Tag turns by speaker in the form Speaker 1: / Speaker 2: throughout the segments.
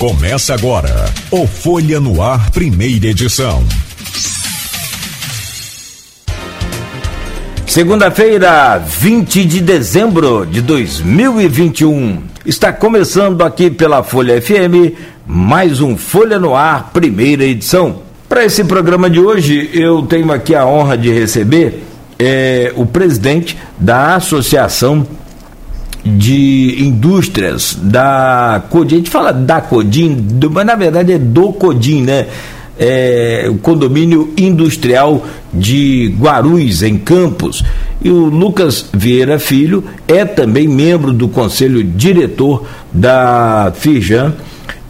Speaker 1: Começa agora o Folha no Ar, primeira edição.
Speaker 2: Segunda-feira, 20 de dezembro de 2021. Está começando aqui pela Folha FM mais um Folha no Ar, primeira edição. Para esse programa de hoje, eu tenho aqui a honra de receber é, o presidente da Associação de Indústrias da Codim. A gente fala da Codim, mas na verdade é do Codim, né? É, o condomínio industrial de Guarulhos, em Campos. E o Lucas Vieira Filho é também membro do conselho diretor da Fijan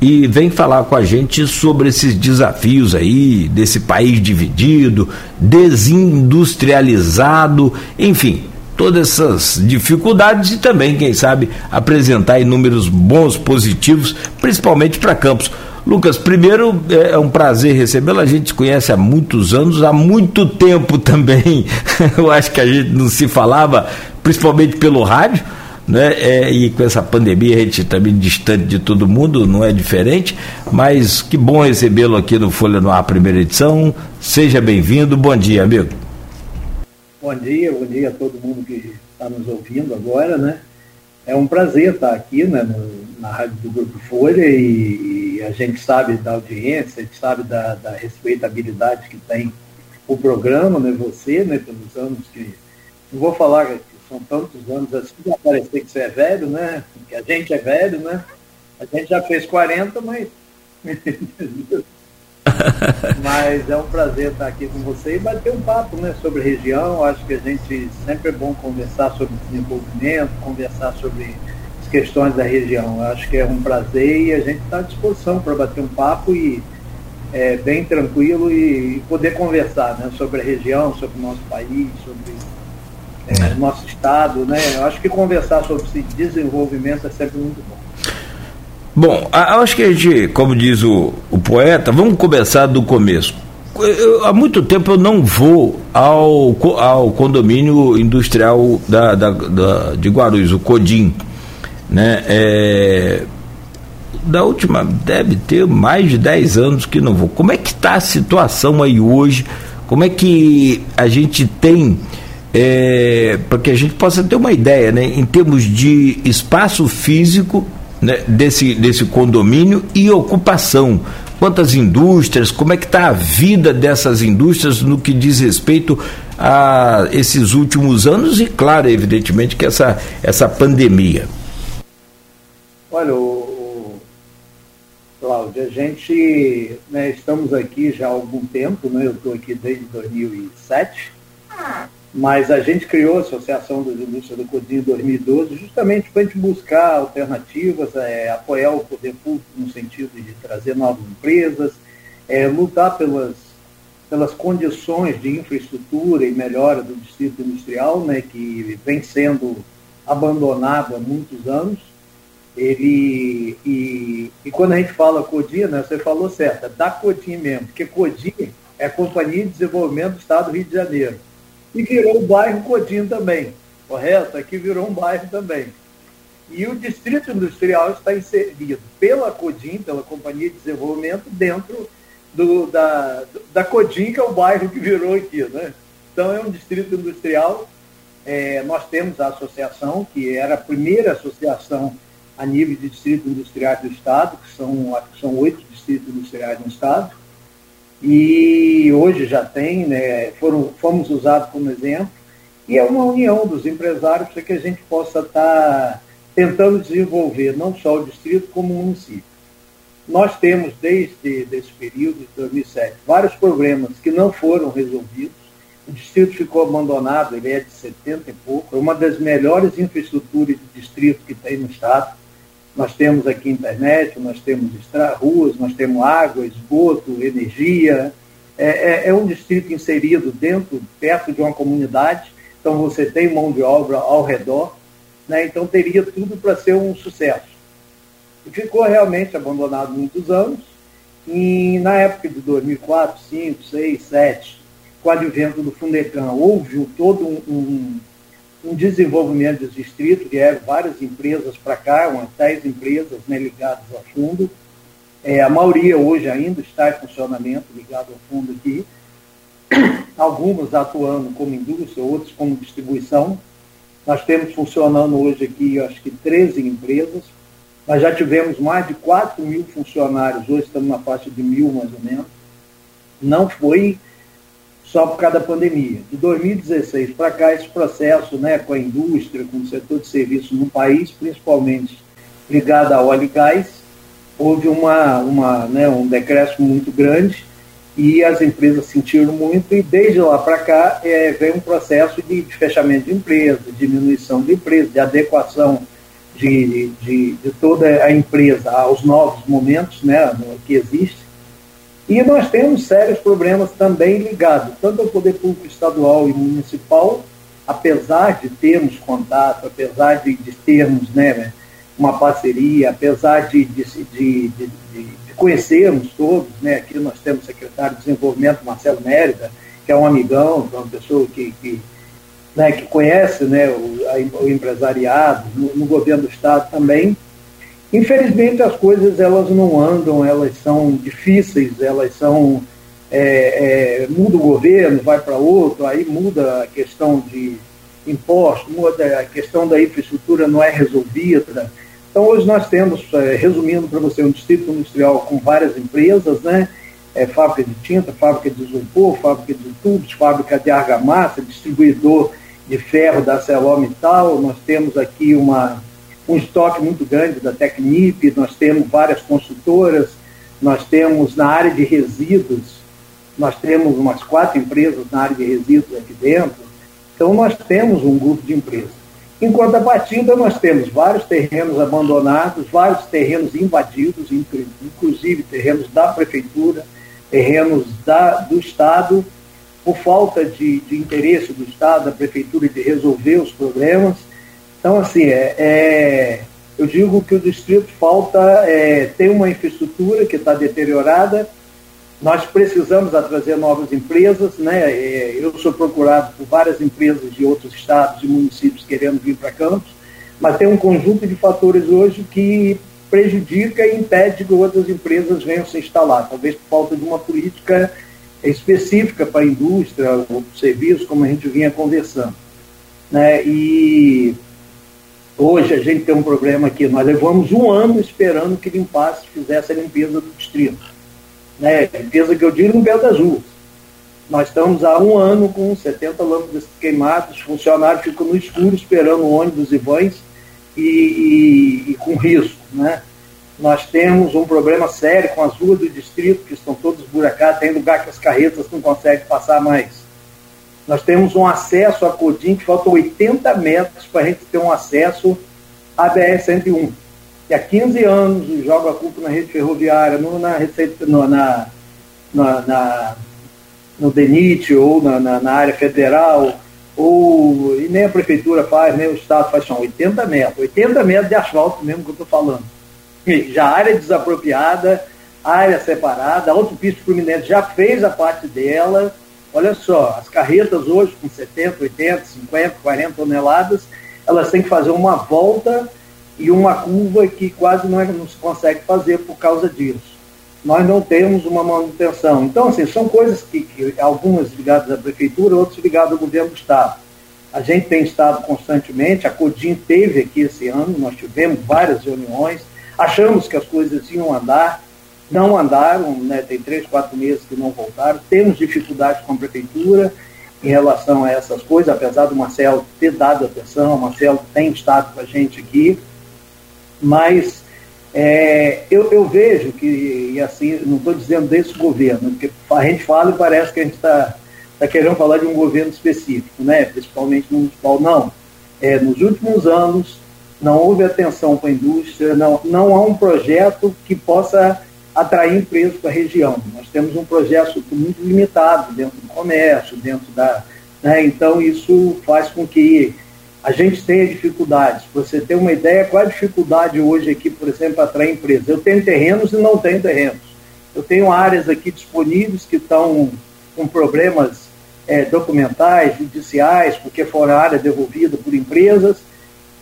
Speaker 2: e vem falar com a gente sobre esses desafios aí, desse país dividido, desindustrializado, enfim, todas essas dificuldades e também, quem sabe, apresentar números bons, positivos, principalmente para Campos. Lucas, primeiro é, é um prazer recebê-lo. A gente se conhece há muitos anos, há muito tempo também. Eu acho que a gente não se falava, principalmente pelo rádio né? É, e com essa pandemia a gente também distante de todo mundo, não é diferente, mas que bom recebê-lo aqui no Folha no Ar, primeira edição. Seja bem-vindo, bom dia, amigo.
Speaker 3: Bom dia, bom dia a todo mundo que está nos ouvindo agora, né? É um prazer estar aqui né, no, na rádio do Grupo Folha e, e, a gente sabe da audiência, a gente sabe da, da respeitabilidade que tem o programa, né? Você, né? Pelos anos que. Não vou falar são tantos anos assim, vai parecer que você é velho, né? Que a gente é velho, né? A gente já fez 40, mas. mas é um prazer estar aqui com você e bater um papo né, sobre região. Acho que a gente sempre é bom conversar sobre desenvolvimento, conversar sobre as questões da região. Acho que é um prazer e a gente está à disposição para bater um papo e é, bem tranquilo e, poder conversar né, sobre a região, sobre o nosso país, sobre é, nosso estado, né? Eu acho que conversar sobre esse desenvolvimento é sempre muito bom.
Speaker 2: Bom, acho que a gente, como diz o, o poeta, vamos começar do começo. Eu, há muito tempo eu não vou ao, ao condomínio industrial da, da, da de Guarulhos, o Codim. Né? É, da última, deve ter mais de 10 anos que não vou. Como é que está a situação aí hoje? Como é que a gente tem é, para que a gente possa ter uma ideia, né, em termos de espaço físico né, desse, desse condomínio e ocupação. Quantas indústrias, como é que está a vida dessas indústrias no que diz respeito a esses últimos anos e, claro, evidentemente, que essa, essa pandemia.
Speaker 3: Olha, Cláudio, a gente, né, estamos aqui já há algum tempo, né, eu estou aqui desde 2007, mas a gente criou a Associação das Indústrias do Codim em 2012 justamente para a gente buscar alternativas, é, apoiar o poder público no sentido de trazer novas empresas, é, lutar pelas, pelas condições de infraestrutura e melhora do distrito industrial, né, que vem sendo abandonado há muitos anos. Ele, e, e quando a gente fala Codim, né, você falou certo, é da Codim mesmo, porque Codim é a Companhia de Desenvolvimento do Estado do Rio de Janeiro e virou o bairro Codim também, correto? Aqui virou um bairro também. E o Distrito Industrial está inserido pela Codim, pela Companhia de Desenvolvimento, dentro do, da, da Codim, que é o bairro que virou aqui. Né? Então, é um distrito industrial. É, nós temos a associação, que era a primeira associação a nível de distrito industrial do Estado, que são, são oito distritos industriais no Estado e hoje já tem, né, foram, fomos usados como exemplo, e é uma união dos empresários para que a gente possa estar tentando desenvolver não só o distrito, como o município. Nós temos, desde esse período de 2007, vários problemas que não foram resolvidos. O distrito ficou abandonado, ele é de 70 e pouco, é uma das melhores infraestruturas de distrito que tem no Estado. Nós temos aqui internet, nós temos ruas, nós temos água, esgoto, energia. É, é, é, um distrito inserido dentro, perto de uma comunidade, então você tem mão de obra ao redor, né? então teria tudo para ser um sucesso. Ficou realmente abandonado muitos anos, e na época de 2004, 2005, 2006, 2007, com o advento do Fundecam, houve todo um, um um desenvolvimento dos distritos, vieram várias empresas para cá, umas 10 empresas né, ligadas a fundo, É, a maioria hoje ainda está em funcionamento, ligado ao fundo aqui. Algumas atuando como indústria, outras como distribuição. Nós temos funcionando hoje aqui, acho que 13 empresas. Nós já tivemos mais de 4 mil funcionários, hoje estamos na faixa de mil mais ou menos. Não foi só por causa da pandemia. De 2016 para cá, esse processo né, com a indústria, com o setor de serviços no país, principalmente ligado a óleo e gás, houve uma, uma, né, um decréscimo muito grande e as empresas sentiram muito e desde lá para cá é, vem um processo de, de fechamento de empresas, diminuição de empresas, de adequação de, de, de, toda a empresa aos novos momentos né, que existe e nós temos sérios problemas também ligados, tanto ao poder público estadual e municipal, apesar de termos contato, apesar de, de termos né, uma parceria, apesar de, de, de, conhecermos todos, né, aqui nós temos o secretário de Desenvolvimento, Marcelo Mérida, que é um amigão, é uma pessoa que, que, né, que conhece né, o, a, o empresariado, no, no governo do Estado também, Infelizmente as coisas elas não andam, elas são difíceis, elas são é, é, muda o governo, vai para outro, aí muda a questão de imposto, muda a questão da infraestrutura não é resolvida. Então hoje nós temos, é, resumindo para você, um distrito industrial com várias empresas, né? É, fábrica de tinta, fábrica de isopor, fábrica de tubos, fábrica de argamassa, distribuidor de ferro da ArcelorMittal, nós temos aqui uma um estoque muito grande da Tecnip, nós temos várias consultoras, nós temos na área de resíduos, nós temos umas quatro empresas na área de resíduos aqui dentro, então nós temos um grupo de empresas. Enquanto a partida, nós temos vários terrenos abandonados, vários terrenos invadidos, inclusive terrenos da prefeitura, terrenos da, do Estado, por falta de, de interesse do Estado, da prefeitura de resolver os problemas, então, assim, é, é, eu digo que o distrito falta é, tem uma infraestrutura que está deteriorada. Nós precisamos trazer novas empresas, né? É, eu sou procurado por várias empresas de outros estados e municípios querendo vir para Campos, mas tem um conjunto de fatores hoje que prejudica e impede que outras empresas venham se instalar, talvez por falta de uma política específica para a indústria ou serviços, como a gente vinha conversando. Né? E Hoje a gente tem um problema aqui, nós levamos um ano esperando que limpasse, fizesse a limpeza do distrito. Né? Limpeza que eu digo no Belo das Ruas. Nós estamos há um ano com 70 lâmpadas queimadas, funcionários ficam no escuro esperando ônibus e vans e, e, e, com risco. Né? Nós temos um problema sério com as ruas do distrito, que estão todas buracadas, tem lugar que as carretas não conseguem passar mais. Nós temos um acesso a Codim que falta 80 metros para a gente ter um acesso à BR-101. E há 15 anos joga a culpa na rede ferroviária, no, na, receita, no, na, na, na, no DENIT ou na, na, na, área federal, ou, e nem a prefeitura faz, nem o Estado faz, são 80 metros. 80 metros de asfalto mesmo que eu estou falando. Já área desapropriada, área separada, a autopista Fluminense já fez a parte dela, Olha só, as carretas hoje com 70, 80, 50, 40 toneladas, elas têm que fazer uma volta e uma curva que quase não, é, não se consegue fazer por causa disso. Nós não temos uma manutenção. Então, assim, são coisas que, que algumas ligadas à prefeitura, outras ligadas ao governo do Estado. A gente tem estado constantemente, a CODIM teve aqui esse ano, nós tivemos várias reuniões, achamos que as coisas iam andar, não andaram, né, tem três, quatro meses que não voltaram. Temos dificuldades com a prefeitura em relação a essas coisas, apesar do Marcelo ter dado atenção, o Marcelo tem estado com a gente aqui, mas é, eu, eu, vejo que, e assim, não estou dizendo desse governo, porque a gente fala e parece que a gente está tá querendo falar de um governo específico, né, principalmente municipal, não. É, nos últimos anos, não houve atenção para a indústria, não, não há um projeto que possa atrair empresas para a região. Nós temos um projeto muito limitado dentro do comércio, dentro da. Né, então, isso faz com que a gente tenha dificuldades. Para você ter uma ideia, qual a dificuldade hoje aqui, por exemplo, para atrair empresas? Eu tenho terrenos e não tenho terrenos. Eu tenho áreas aqui disponíveis que estão com problemas é, documentais, judiciais, porque foram área devolvida por empresas.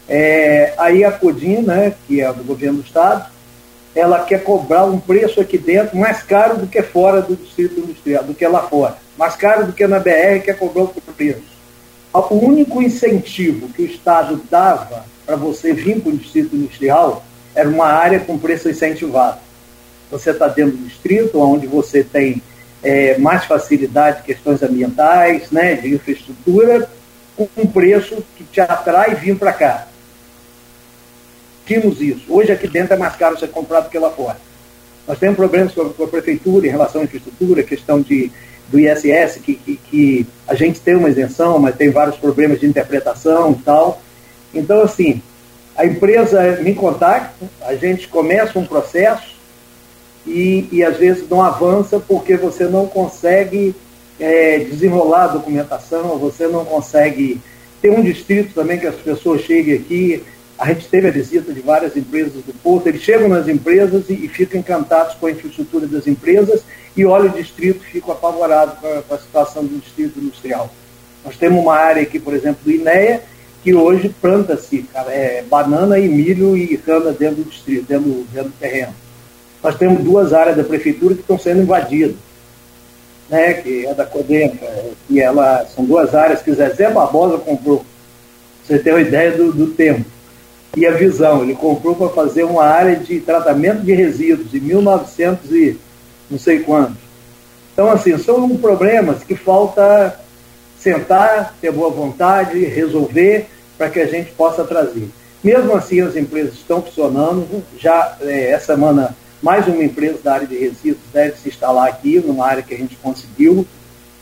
Speaker 3: É, aí a CODIN, né, que é do governo do Estado, ela quer cobrar um preço aqui dentro mais caro do que fora do distrito industrial, do que lá fora. Mais caro do que na BR, quer cobrar o preço. O único incentivo que o Estado dava para você vir para o distrito industrial era uma área com preço incentivado. Você está dentro do distrito, onde você tem é, mais facilidade, questões ambientais, né, de infraestrutura, com um preço que te atrai vir para cá. Tínhamos isso. Hoje aqui dentro é mais caro ser comprado do que lá fora. Nós temos problemas com a, com a prefeitura em relação à infraestrutura, questão de, do ISS, que, que, que, a gente tem uma isenção, mas tem vários problemas de interpretação e tal. Então, assim, a empresa me contacta, a gente começa um processo, e, e às vezes não avança porque você não consegue é, desenrolar a documentação, você não consegue ter um distrito também que as pessoas cheguem aqui. A gente teve a visita de várias empresas do Porto, eles chegam nas empresas e, e ficam encantados com a infraestrutura das empresas e olham o distrito e ficam apavorados com a, com a situação do distrito industrial. Nós temos uma área aqui, por exemplo, do INEA, que hoje planta-se é, banana e milho e cana dentro do distrito, dentro, dentro do terreno nós temos duas áreas da prefeitura que estão sendo invadidas, né, que é da Codenca, que ela, são duas áreas que Zezé Barbosa comprou. Você tem uma ideia do, do tempo. E a visão, ele comprou para fazer uma área de tratamento de resíduos em 1900 e não sei quantos. Então, assim, são problemas que falta sentar, ter boa vontade, resolver, para que a gente possa trazer. Mesmo assim, as empresas estão funcionando. Já é, essa semana mais uma empresa da área de resíduos deve se instalar aqui, numa área que a gente conseguiu.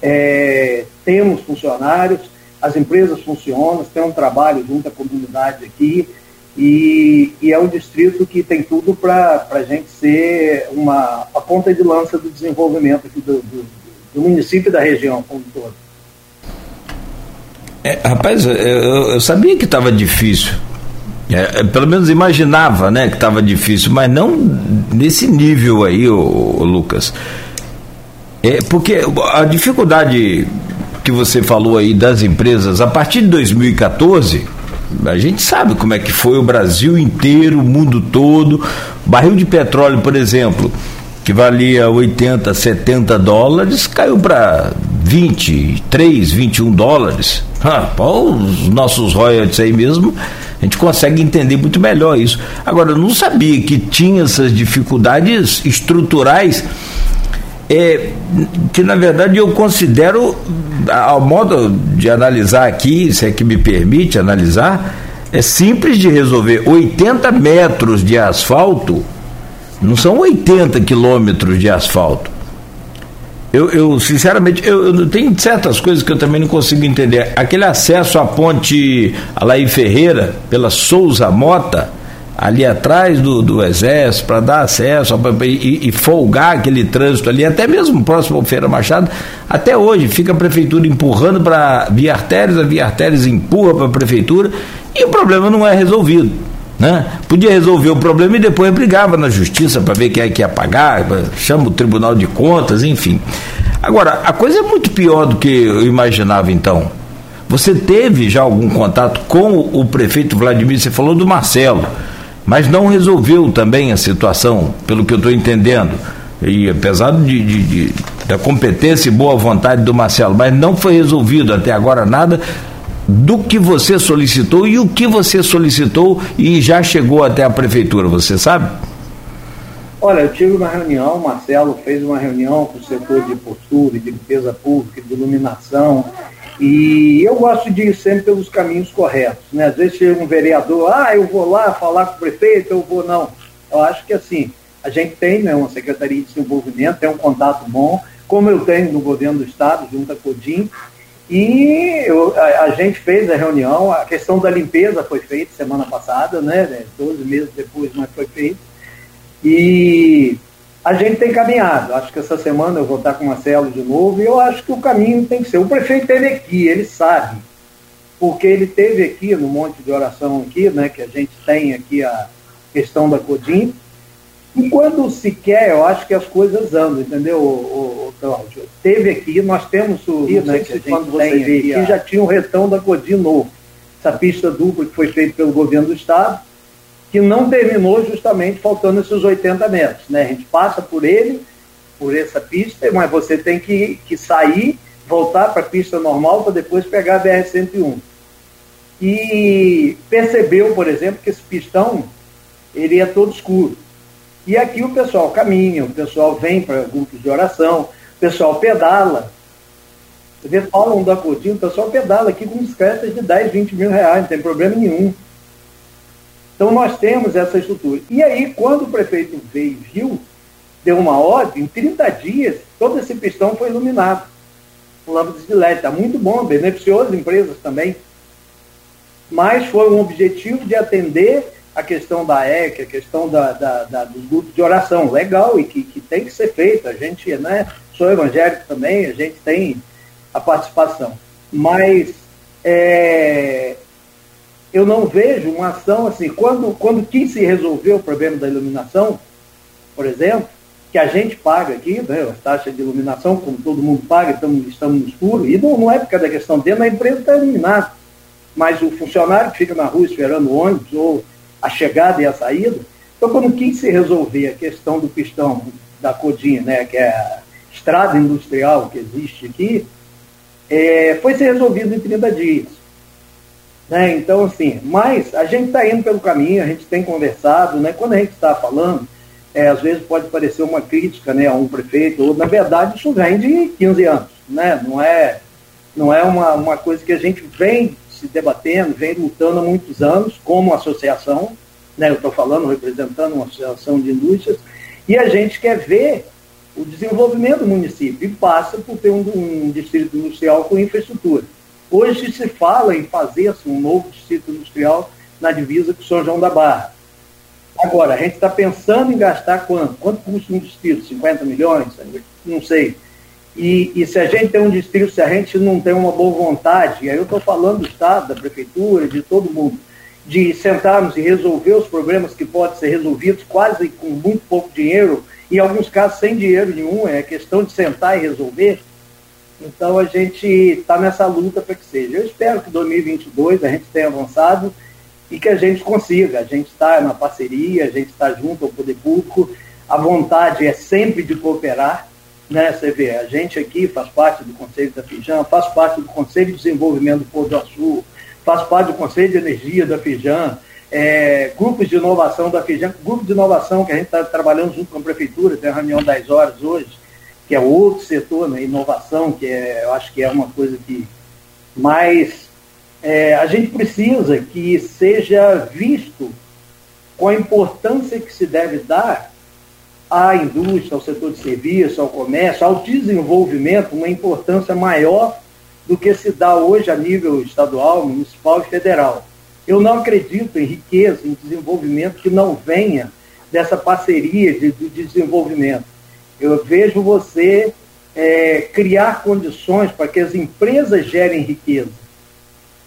Speaker 3: É, temos funcionários, as empresas funcionam, tem um trabalho junto à comunidade aqui, e, e é um distrito que tem tudo para a gente ser uma, a ponta de lança do desenvolvimento aqui do, do, do município e da região como um todo.
Speaker 2: É, rapaz, eu, eu sabia que estava difícil é, é, pelo menos imaginava né, que estava difícil, mas não nesse nível aí, ô, ô, Lucas. É, porque a dificuldade que você falou aí das empresas, a partir de 2014, a gente sabe como é que foi o Brasil inteiro, o mundo todo. Barril de petróleo, por exemplo, que valia 80, 70 dólares, caiu para 23, 21 dólares. Ah, os nossos royalties aí mesmo a gente consegue entender muito melhor isso. Agora, eu não sabia que tinha essas dificuldades estruturais. É, que na verdade eu considero, ao modo de analisar aqui, se é que me permite analisar, é simples de resolver. 80 metros de asfalto não são 80 quilômetros de asfalto. Eu, eu sinceramente, eu, eu tenho certas coisas que eu também não consigo entender. Aquele acesso à ponte Alaí Ferreira, pela Souza Mota, ali atrás do, do Exército, para dar acesso e, e, folgar aquele trânsito ali, até mesmo próximo ao Feira Machado, até hoje fica a prefeitura empurrando para Via Artérias, a Via Artérias empurra para a prefeitura e o problema não é resolvido. Né? Podia resolver o problema e depois brigava na justiça para ver quem é que ia pagar, chama o Tribunal de Contas, enfim. Agora, a coisa é muito pior do que eu imaginava então. Você teve já algum contato com o prefeito Vladimir? Você falou do Marcelo, mas não resolveu também a situação, pelo que eu estou entendendo. E apesar de, de, de, da competência e boa vontade do Marcelo, mas não foi resolvido até agora nada do que você solicitou e o que você solicitou e já chegou até a prefeitura, você sabe?
Speaker 3: Olha, eu tive uma reunião, o Marcelo fez uma reunião com o setor de postura, de limpeza pública, de iluminação, e eu gosto de ir sempre pelos caminhos corretos. Né? Às vezes chega um vereador, ah, eu vou lá falar com o prefeito, eu vou não. Eu acho que assim, a gente tem né, uma Secretaria de Desenvolvimento, tem um contato bom, como eu tenho no governo do Estado, junto à CODIM, e eu, a, a, gente fez a reunião, a questão da limpeza foi feita semana passada, né? 12 meses depois, mas foi feito. E a gente tem caminhado. Acho que essa semana eu vou estar com o Marcelo de novo e eu acho que o caminho tem que ser. O prefeito teve aqui, ele sabe. Porque ele teve aqui no monte de oração aqui, né? Que a gente tem aqui a questão da Codim e quando se quer, eu acho que as coisas andam, entendeu, o, Cláudio? Teve aqui, nós temos o. Isso, né, que quando você vê aqui, a... já tinha o retão da Codim novo. Essa pista dupla que foi feita pelo governo do Estado. Que não terminou justamente faltando esses 80 metros. Né? A gente passa por ele, por essa pista, mas você tem que, que sair, voltar para a pista normal para depois pegar a BR-101. E percebeu, por exemplo, que esse pistão ele é todo escuro. E aqui o pessoal caminha, o pessoal vem para grupos de oração, o pessoal pedala. Você vê, falam da Coutinho, o pessoal pedala aqui com bicicletas de 10, 20 mil reais, não tem problema nenhum. Então nós temos essa estrutura. E aí, quando o prefeito veio e viu, deu uma ordem, em 30 dias, todo esse pistão foi iluminado com lâmpadas de LED. Está muito bom, beneficiou as empresas também. Mas foi um objetivo de atender a questão da EC, a questão da, da, da, dos grupos de oração, legal, e que, que tem que ser feito. A gente, né, sou evangélico também, a gente tem a participação. Mas é, eu não vejo uma ação assim, quando, quando quis se resolver o problema da iluminação, por exemplo, que a gente paga aqui, né, a taxa de iluminação, como todo mundo paga, estamos, estamos no escuro, e não, não é por causa da questão dele, a empresa está iluminada. Mas o funcionário que fica na rua esperando o ônibus, ou a chegada e a saída. Então, quando quis se resolver a questão do pistão da Codinha, né, que é a estrada industrial que existe aqui, é, foi ser resolvido em 30 dias. Né? Então, assim, mas a gente está indo pelo caminho, a gente tem conversado, né? quando a gente está falando, é, às vezes pode parecer uma crítica né, a um prefeito, ou na verdade isso vem de 15 anos, né? não é, não é uma, uma coisa que a gente vem se debatendo, vem lutando há muitos anos como associação, né, eu estou falando representando uma associação de indústrias, e a gente quer ver o desenvolvimento do município e passa por ter um, um distrito industrial com infraestrutura. Hoje se fala em fazer assim, um novo distrito industrial na divisa com São João da Barra. Agora, a gente está pensando em gastar quanto? Quanto custa um distrito? 50 milhões? Não sei. E, e, se a gente tem um distrito, se a gente não tem uma boa vontade, aí eu estou falando do Estado, da Prefeitura, de todo mundo, de sentarmos e resolver os problemas que podem ser resolvidos quase com muito pouco dinheiro, e em alguns casos sem dinheiro nenhum, é questão de sentar e resolver. Então a gente está nessa luta para que seja. Eu espero que 2022 a gente tenha avançado e que a gente consiga. A gente está na parceria, a gente está junto ao poder público, a vontade é sempre de cooperar né? Você vê, a gente aqui faz parte do Conselho da Fijan, faz parte do Conselho de Desenvolvimento do Porto do Açul, faz parte do Conselho de Energia da Fijan, é, grupos de inovação da Fijan, grupo de inovação que a gente está trabalhando junto com a Prefeitura, tem a reunião 10 horas hoje, que é outro setor, né, inovação, que é, eu acho que é uma coisa que mais é, a gente precisa que seja visto com a importância que se deve dar à indústria, ao setor de serviço, ao comércio, ao desenvolvimento, uma importância maior do que se dá hoje a nível estadual, municipal e federal. Eu não acredito em riqueza, em desenvolvimento que não venha dessa parceria de, de desenvolvimento. Eu vejo você é, criar condições para que as empresas gerem riqueza,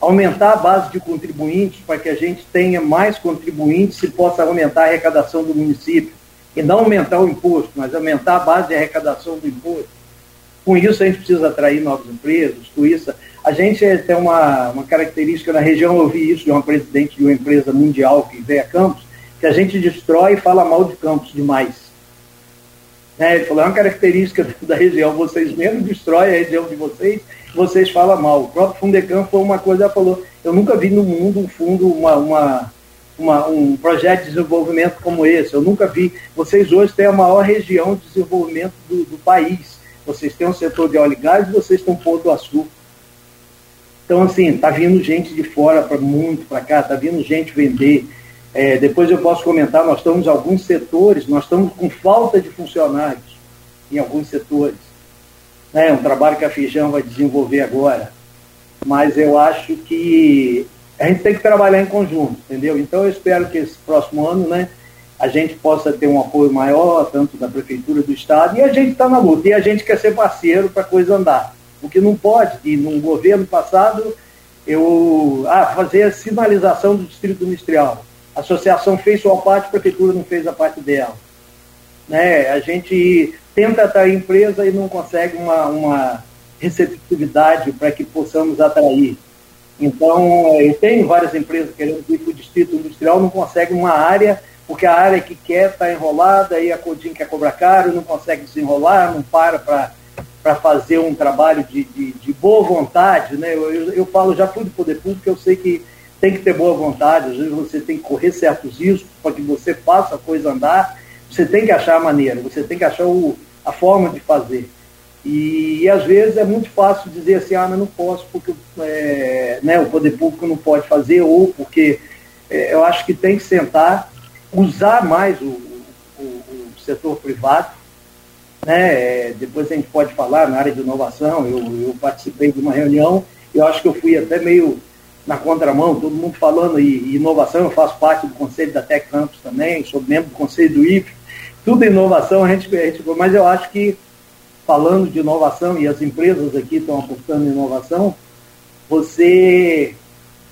Speaker 3: aumentar a base de contribuintes para que a gente tenha mais contribuintes e possa aumentar a arrecadação do município e não aumentar o imposto, mas aumentar a base de arrecadação do imposto. Com isso, a gente precisa atrair novos empregos, com isso, a gente tem uma, uma característica na região, eu ouvi isso de uma presidente de uma empresa mundial que veio a Campos, que a gente destrói e fala mal de Campos demais. Né? Ele falou, é uma característica da região, vocês mesmo destroem a região de vocês, vocês falam mal. O próprio Fundecam foi uma coisa, ela falou, eu nunca vi no mundo um fundo, uma, uma uma, um projeto de desenvolvimento como esse. Eu nunca vi. Vocês hoje têm a maior região de desenvolvimento do, do país. Vocês têm um setor de óleo e gás vocês têm um Porto do Açúcar. Então, assim, está vindo gente de fora para muito para cá, está vindo gente vender. É, depois eu posso comentar, nós estamos em alguns setores, nós estamos com falta de funcionários em alguns setores. É um trabalho que a Fijão vai desenvolver agora. Mas eu acho que a gente tem que trabalhar em conjunto, entendeu? Então eu espero que esse próximo ano, né, a gente possa ter um apoio maior, tanto da Prefeitura do Estado, e a gente está na luta, e a gente quer ser parceiro para a coisa andar. O que não pode, e no governo passado, eu ah, fazer a sinalização do Distrito Industrial. A associação fez sua parte, a Prefeitura não fez a parte dela. Né? A gente tenta atrair empresa e não consegue uma, uma receptividade para que possamos atrair. Então, eu tenho várias empresas querendo ir para o distrito industrial, não consegue uma área, porque a área que quer está enrolada, aí a Codin quer cobrar caro, não consegue desenrolar, não para para fazer um trabalho de, de, de, boa vontade. Né? Eu, eu, eu falo, já fui do poder público, eu sei que tem que ter boa vontade, às vezes você tem que correr certos riscos para que você faça a coisa andar, você tem que achar a maneira, você tem que achar o, a forma de fazer. E, e, às vezes é muito fácil dizer assim, ah, mas não posso porque é, né, o poder público não pode fazer, ou porque é, eu acho que tem que sentar, usar mais o, o, o setor privado. Né? É, depois a gente pode falar na área de inovação, eu, eu participei de uma reunião, eu acho que eu fui até meio na contramão, todo mundo falando em inovação, eu faço parte do conselho da Tec Campus também, sou membro do conselho do IF, tudo inovação, a gente, a gente, mas eu acho que falando de inovação, e as empresas aqui estão apostando em inovação, você,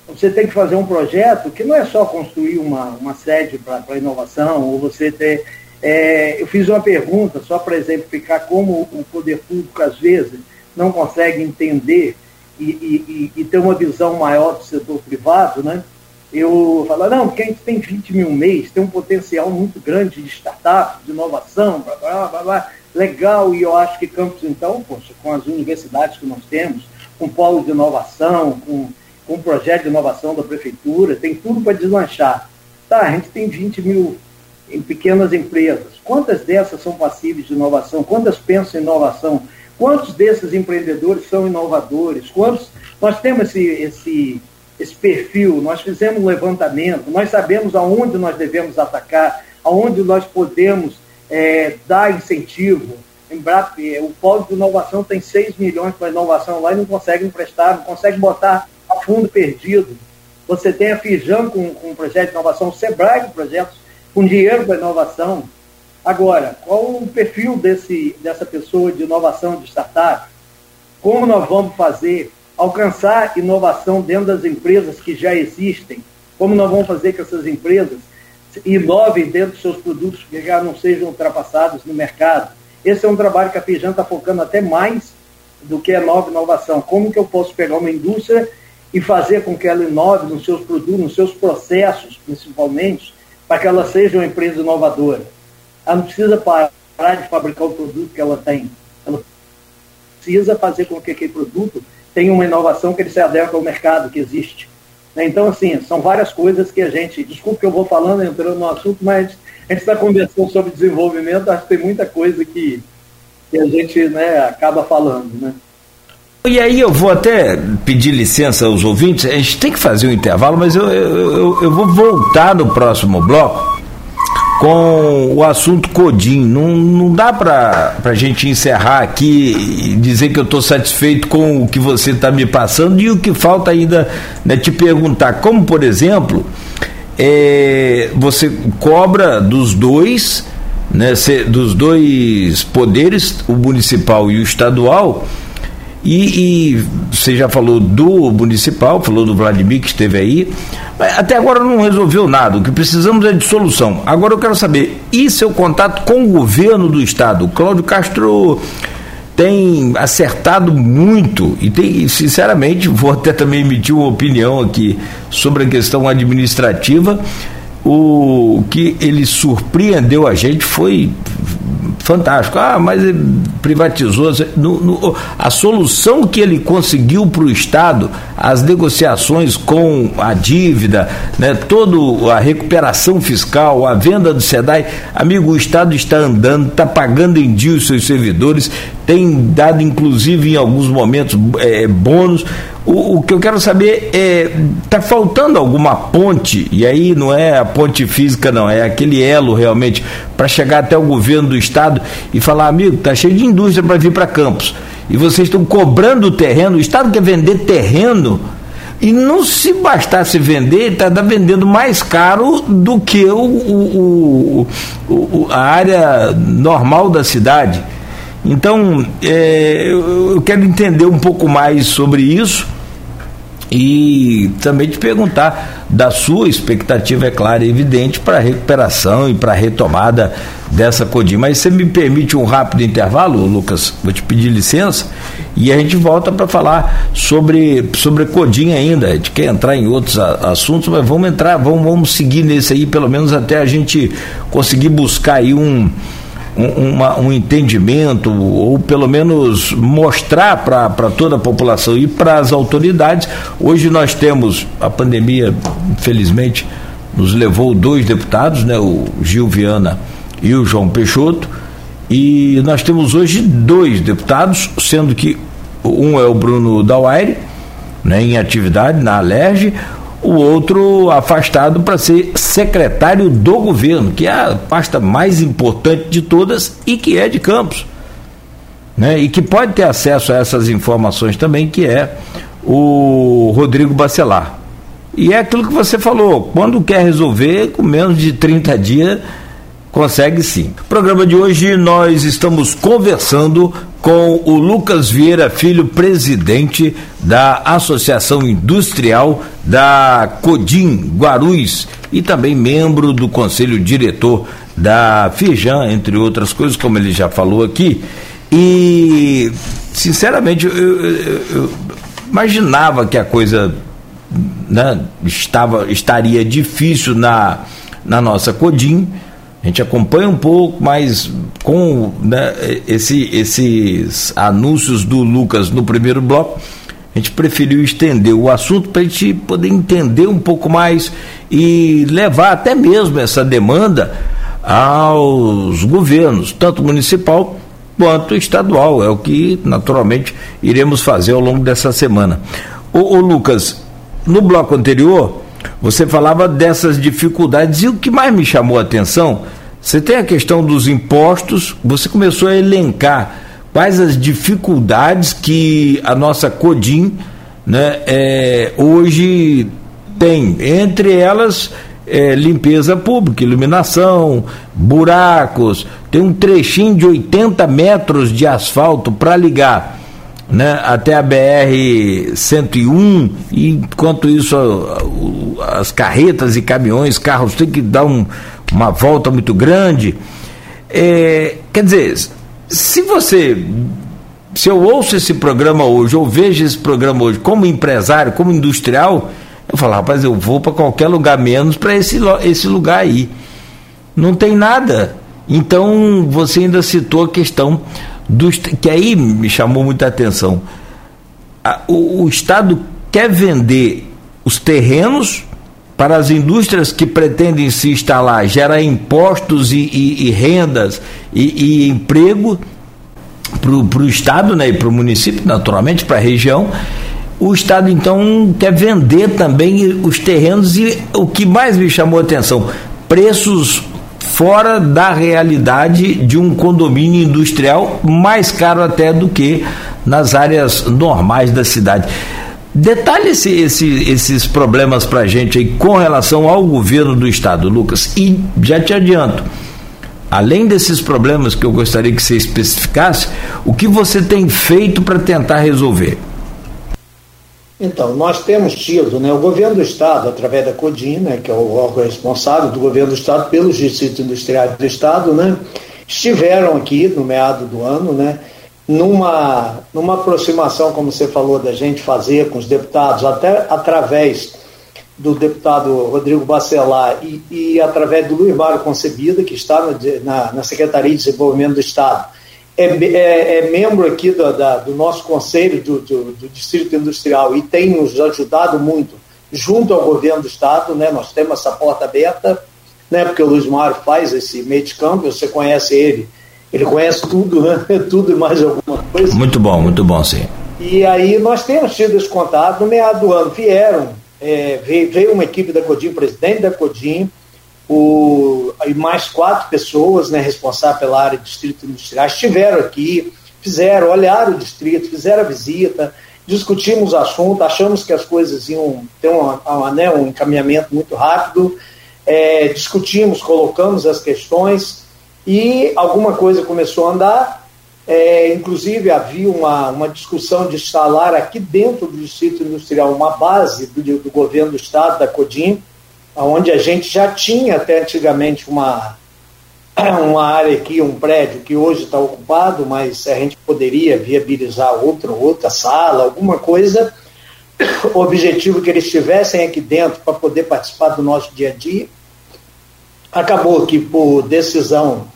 Speaker 3: você tem que fazer um projeto que não é só construir uma, uma sede para inovação, ou você ter. É, eu fiz uma pergunta só para exemplificar como o poder público, às vezes, não consegue entender e, e, e, ter uma visão maior do setor privado, né? Eu falo, não, porque a gente tem 20 mil mês, tem um potencial muito grande de startup, de inovação, blá, blá, blá, blá legal, e eu acho que Campos, então, poxa, com as universidades que nós temos, com polo de inovação, com, com um projeto de inovação da prefeitura, tem tudo para deslanchar. Tá, a gente tem 20 mil em pequenas empresas. Quantas dessas são passíveis de inovação? Quantas pensam em inovação? Quantos desses empreendedores são inovadores? Quantos nós temos esse, esse, esse perfil? Nós fizemos um levantamento, nós sabemos aonde nós devemos atacar, aonde nós podemos é, dar incentivo. Embrap, o polo de inovação tem 6 milhões para inovação lá e não consegue emprestar, não consegue botar a fundo perdido. Você tem a Fijan com, com um projeto de inovação, o Sebrae com projetos com dinheiro para inovação. Agora, qual o perfil desse, dessa pessoa de inovação de startup? Como nós vamos fazer alcançar inovação dentro das empresas que já existem? Como nós vamos fazer que essas empresas inovem dentro dos seus produtos que já não sejam ultrapassados no mercado. Esse é um trabalho que a Fijan está focando até mais do que a nova inovação. Como que eu posso pegar uma indústria e fazer com que ela inove nos seus produtos, nos seus processos, principalmente, para que ela seja uma empresa inovadora. Ela não precisa parar de fabricar o produto que ela tem. Ela precisa fazer com que aquele produto tenha uma inovação que ele se adeque ao mercado que existe. Né? Então, assim, são várias coisas que a gente. Desculpe que eu vou falando, entrando no assunto, mas a gente está conversando sobre desenvolvimento, acho que tem muita coisa que, que a gente né, acaba falando, né?
Speaker 2: E aí eu vou até pedir licença aos ouvintes, a gente tem que fazer um intervalo, mas eu, eu, eu, eu vou voltar no próximo bloco com o assunto Codim. Não, não dá para a gente encerrar aqui e dizer que eu estou satisfeito com o que você está me passando e o que falta ainda né, te perguntar. Como, por exemplo, é, você cobra dos dois, né, dos dois poderes, o municipal e o estadual, e, e, você já falou do municipal, falou do Vladimir que esteve aí, mas até agora não resolveu nada. O que precisamos é de solução. Agora eu quero saber, e seu contato com o governo do estado? Cláudio Castro tem acertado muito e tem, sinceramente, vou até também emitir uma opinião aqui sobre a questão administrativa. O que ele surpreendeu a gente foi fantástico. Ah, mas ele privatizou. No, no, a solução que ele conseguiu para o Estado, as negociações com a dívida, né, toda a recuperação fiscal, a venda do SEDAI, amigo, o Estado está andando, está pagando em dia os seus servidores, tem dado inclusive em alguns momentos é, bônus. O, o, que eu quero saber é, está faltando alguma ponte, e aí não é a ponte física, não, é aquele elo realmente, para chegar até o governo do estado e falar, amigo, está cheio de indústria para vir para Campos. E vocês estão cobrando o terreno, o Estado quer vender terreno. E não se bastasse vender, está vendendo mais caro do que o, o, o, a área normal da cidade. Então, é, eu quero entender um pouco mais sobre isso e também te perguntar da sua expectativa, é clara e evidente, para a recuperação e para a retomada dessa Codim. Mas você me permite um rápido intervalo, Lucas? Vou te pedir licença e a gente volta para falar sobre, sobre Codim ainda. A gente quer entrar em outros assuntos, mas vamos entrar, vamos, vamos seguir nesse aí, pelo menos até a gente conseguir buscar aí um um, uma, um entendimento, ou pelo menos mostrar para toda a população e para as autoridades. Hoje nós temos, a pandemia, infelizmente, nos levou dois deputados, né, o Gil Viana e o João Peixoto, e nós temos hoje dois deputados, sendo que um é o Bruno Dauaire, né, em atividade na Alerj, o outro afastado para ser secretário do governo, que é a pasta mais importante de todas e que é de Campos. Né? E que pode ter acesso a essas informações também, que é o Rodrigo Bacelar. E é aquilo que você falou, quando quer resolver, com menos de 30 dias, consegue sim. Programa de hoje nós estamos conversando com o Lucas Vieira Filho, presidente da Associação Industrial da Codim Guarulhos e também membro do conselho diretor da Fijan, entre outras coisas, como ele já falou aqui. E, sinceramente, eu, eu, eu imaginava que a coisa né, estava, estaria difícil na, na nossa Codim a gente acompanha um pouco, mas com né, esse, esses anúncios do Lucas no primeiro bloco, a gente preferiu estender o assunto para a gente poder entender um pouco mais e levar até mesmo essa demanda aos governos, tanto municipal quanto estadual. É o que naturalmente iremos fazer ao longo dessa semana. Ô, ô Lucas, no bloco anterior, você falava dessas dificuldades e o que mais me chamou a atenção você tem a questão dos impostos, você começou a elencar quais as dificuldades que a nossa Codim né, é, hoje tem. Entre elas, é, limpeza pública, iluminação, buracos, tem um trechinho de 80 metros de asfalto para ligar né, até a BR 101 e enquanto isso as carretas e caminhões, carros têm que dar um, uma volta muito grande. É, quer dizer, se você. Se eu ouço esse programa hoje, ou vejo esse programa hoje como empresário, como industrial, eu falo, rapaz, eu vou para qualquer lugar menos para esse, esse lugar aí. Não tem nada. Então, você ainda citou a questão dos. que aí me chamou muita atenção. o, o Estado quer vender os terrenos para as indústrias que pretendem se instalar, gerar impostos e, e, e rendas e, e emprego para o Estado né, e para o município, naturalmente, para a região. O Estado, então, quer vender também os terrenos e o que mais me chamou a atenção, preços fora da realidade de um condomínio industrial, mais caro até do que nas áreas normais da cidade. Detalhe esse, esse, esses problemas para a gente aí com relação ao governo do Estado, Lucas. E já te adianto, além desses problemas que eu gostaria que você especificasse, o que você tem feito para tentar resolver?
Speaker 3: Então, nós temos tido, né, o governo do Estado, através da CODIN, né, que é o órgão responsável do governo do Estado pelos distritos industriais do Estado, né, estiveram aqui no meado do ano, né, numa, numa aproximação, como você falou, da gente fazer com os deputados, até através do deputado Rodrigo Bacelar e, e através do Luiz Mário Concebida, que está na, na, Secretaria de Desenvolvimento do Estado, é, é, é membro aqui do, da, do nosso Conselho do, do, do, Distrito Industrial e tem nos ajudado muito junto ao governo do Estado, né? nós temos essa porta aberta, né? porque o Luiz Mário faz esse meio de campo, você conhece ele ele conhece tudo, né? tudo e mais alguma coisa.
Speaker 2: Muito bom, muito bom, sim.
Speaker 3: E aí nós temos tido esse contato, no meado do ano vieram, é, veio, veio, uma equipe da Codim, presidente da Codim, o, e mais quatro pessoas né, responsáveis pela área de distrito industrial, estiveram aqui, fizeram, olharam o distrito, fizeram a visita, discutimos o assunto, achamos que as coisas iam ter uma, uma, né, um encaminhamento muito rápido, é, discutimos, colocamos as questões, e alguma coisa começou a andar É, inclusive, havia uma, uma discussão de instalar aqui dentro do Distrito Industrial uma base do, do governo do Estado, da CODIM, onde a gente já tinha até antigamente uma, uma área aqui, um prédio que hoje está ocupado, mas a gente poderia viabilizar outra, outra sala, alguma coisa. O objetivo que eles estivessem aqui dentro para poder participar do nosso dia a dia. Acabou que, por decisão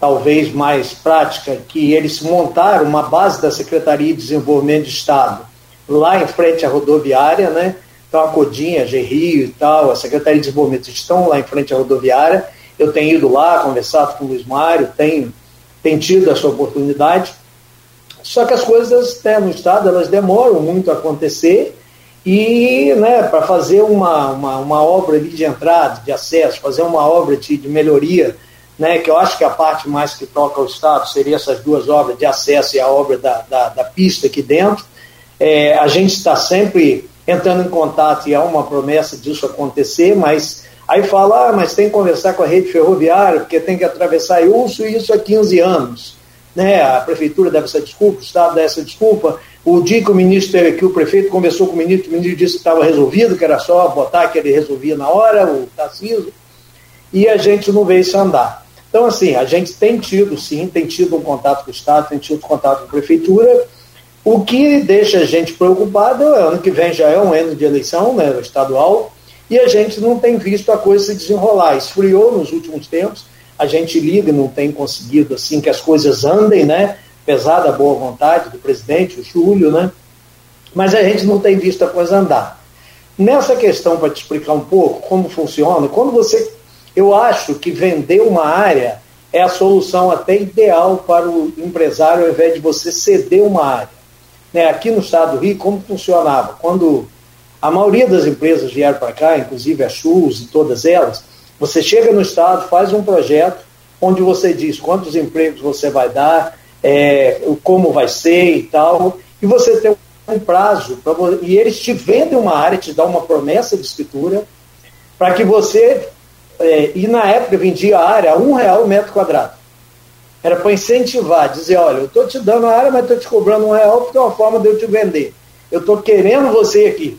Speaker 3: talvez mais prática, que eles montaram uma base da Secretaria de Desenvolvimento de Estado lá em frente à rodoviária, né? Então a Codinha, a Gerrio e tal, a Secretaria de Desenvolvimento estão lá em frente à rodoviária. Eu tenho ido lá, conversado com o Luiz Mário, tenho, tenho tido essa oportunidade. Só que as coisas né, no Estado elas demoram muito a acontecer e né, para fazer uma, uma, uma, obra de entrada, de acesso, fazer uma obra de, de melhoria né, que eu acho que a parte mais que toca ao Estado seria essas duas obras de acesso e a obra da, da, da pista aqui dentro. É, a gente está sempre entrando em contato e há uma promessa disso acontecer, mas aí fala, ah, mas tem que conversar com a rede ferroviária, porque tem que atravessar. Eu uso isso há 15 anos. Né? A prefeitura deve essa desculpa, o Estado deve essa desculpa. O dia que o ministro que o prefeito conversou com o ministro, o ministro disse que estava resolvido, que era só botar que ele resolvia na hora, o Tarcísio, e a gente não vê isso andar. Então, assim, a gente tem tido, sim, tem tido um contato com o Estado, tem tido contato com a Prefeitura. O que deixa a gente preocupado, é ano que vem já é um ano de eleição né, estadual, e a gente não tem visto a coisa se desenrolar. Esfriou nos últimos tempos, a gente liga, não tem conseguido assim que as coisas andem, né? Apesar da boa vontade do presidente, o Júlio, né? Mas a gente não tem visto a coisa andar. Nessa questão, para te explicar um pouco como funciona, quando você eu acho que vender uma área é a solução até ideal para o empresário, ao invés de você ceder uma área. Né, aqui no estado do Rio, como funcionava? Quando a maioria das empresas vieram para cá, inclusive a Chus e todas elas, você chega no estado, faz um projeto onde você diz quantos empregos você vai dar, é, como vai ser e tal, e você tem um prazo, pra, e eles te vendem uma área, te dão uma promessa de escritura, para que você é, e na época vendia a área a um real o metro quadrado. Era para incentivar, dizer, olha, eu estou te dando a área, mas estou te cobrando um real porque é uma forma de eu te vender. Eu estou querendo você aqui.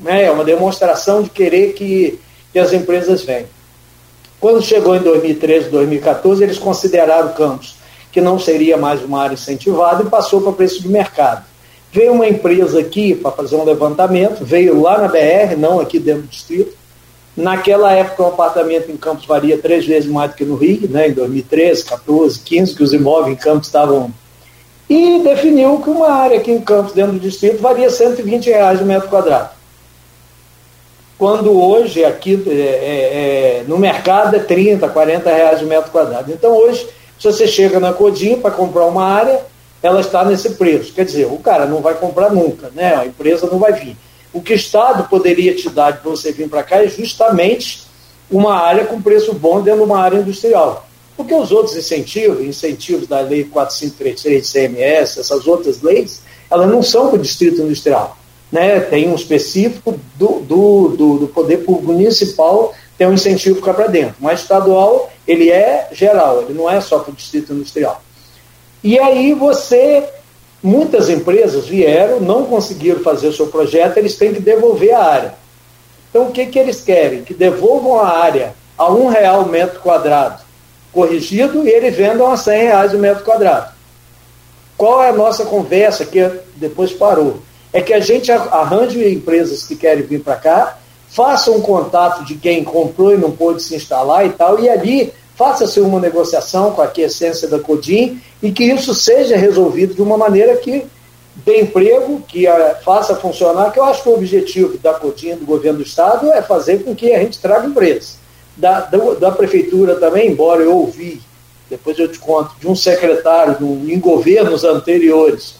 Speaker 3: Né? É uma demonstração de querer que, que as empresas venham. Quando chegou em 2013, 2014, eles consideraram o que não seria mais uma área incentivada e passou para preço de mercado. Veio uma empresa aqui para fazer um levantamento, veio lá na BR, não aqui dentro do distrito, Naquela época, o apartamento em Campos valia três vezes mais do que no Rio, né, em 2013, 14, 15, que os imóveis em Campos estavam. E definiu que uma área aqui em Campos, dentro do distrito, valia 120 reais o metro quadrado. Quando hoje, aqui é, é, é, no mercado, é 30, 40 reais o metro quadrado. Então, hoje, se você chega na Codim para comprar uma área, ela está nesse preço. Quer dizer, o cara não vai comprar nunca, né? a empresa não vai vir. O que o Estado poderia te dar para você vir para cá é justamente uma área com preço bom dentro de uma área industrial. Porque os outros incentivos, incentivos da Lei 4533 CMS, essas outras leis, elas não são para o distrito industrial. Né? Tem um específico do, do, do, do poder público municipal, tem um incentivo cá para dentro. Mas estadual, ele é geral, ele não é só para o distrito industrial. E aí você Muitas empresas vieram, não conseguiram fazer o seu projeto, eles têm que devolver a área. Então, o que, que eles querem? Que devolvam a área a um real o metro quadrado corrigido e eles vendam a 100 reais o metro quadrado. Qual é a nossa conversa que depois parou? É que a gente arranje empresas que querem vir para cá, faça um contato de quem comprou e não pôde se instalar e tal, e ali faça-se uma negociação com a essência da CODIM e que isso seja resolvido de uma maneira que dê emprego, que a, faça funcionar, que eu acho que o objetivo da CODIM, do governo do Estado, é fazer com que a gente traga empresas. Da, da, da prefeitura também, embora eu ouvi, depois eu te conto, de um secretário do, em governos anteriores,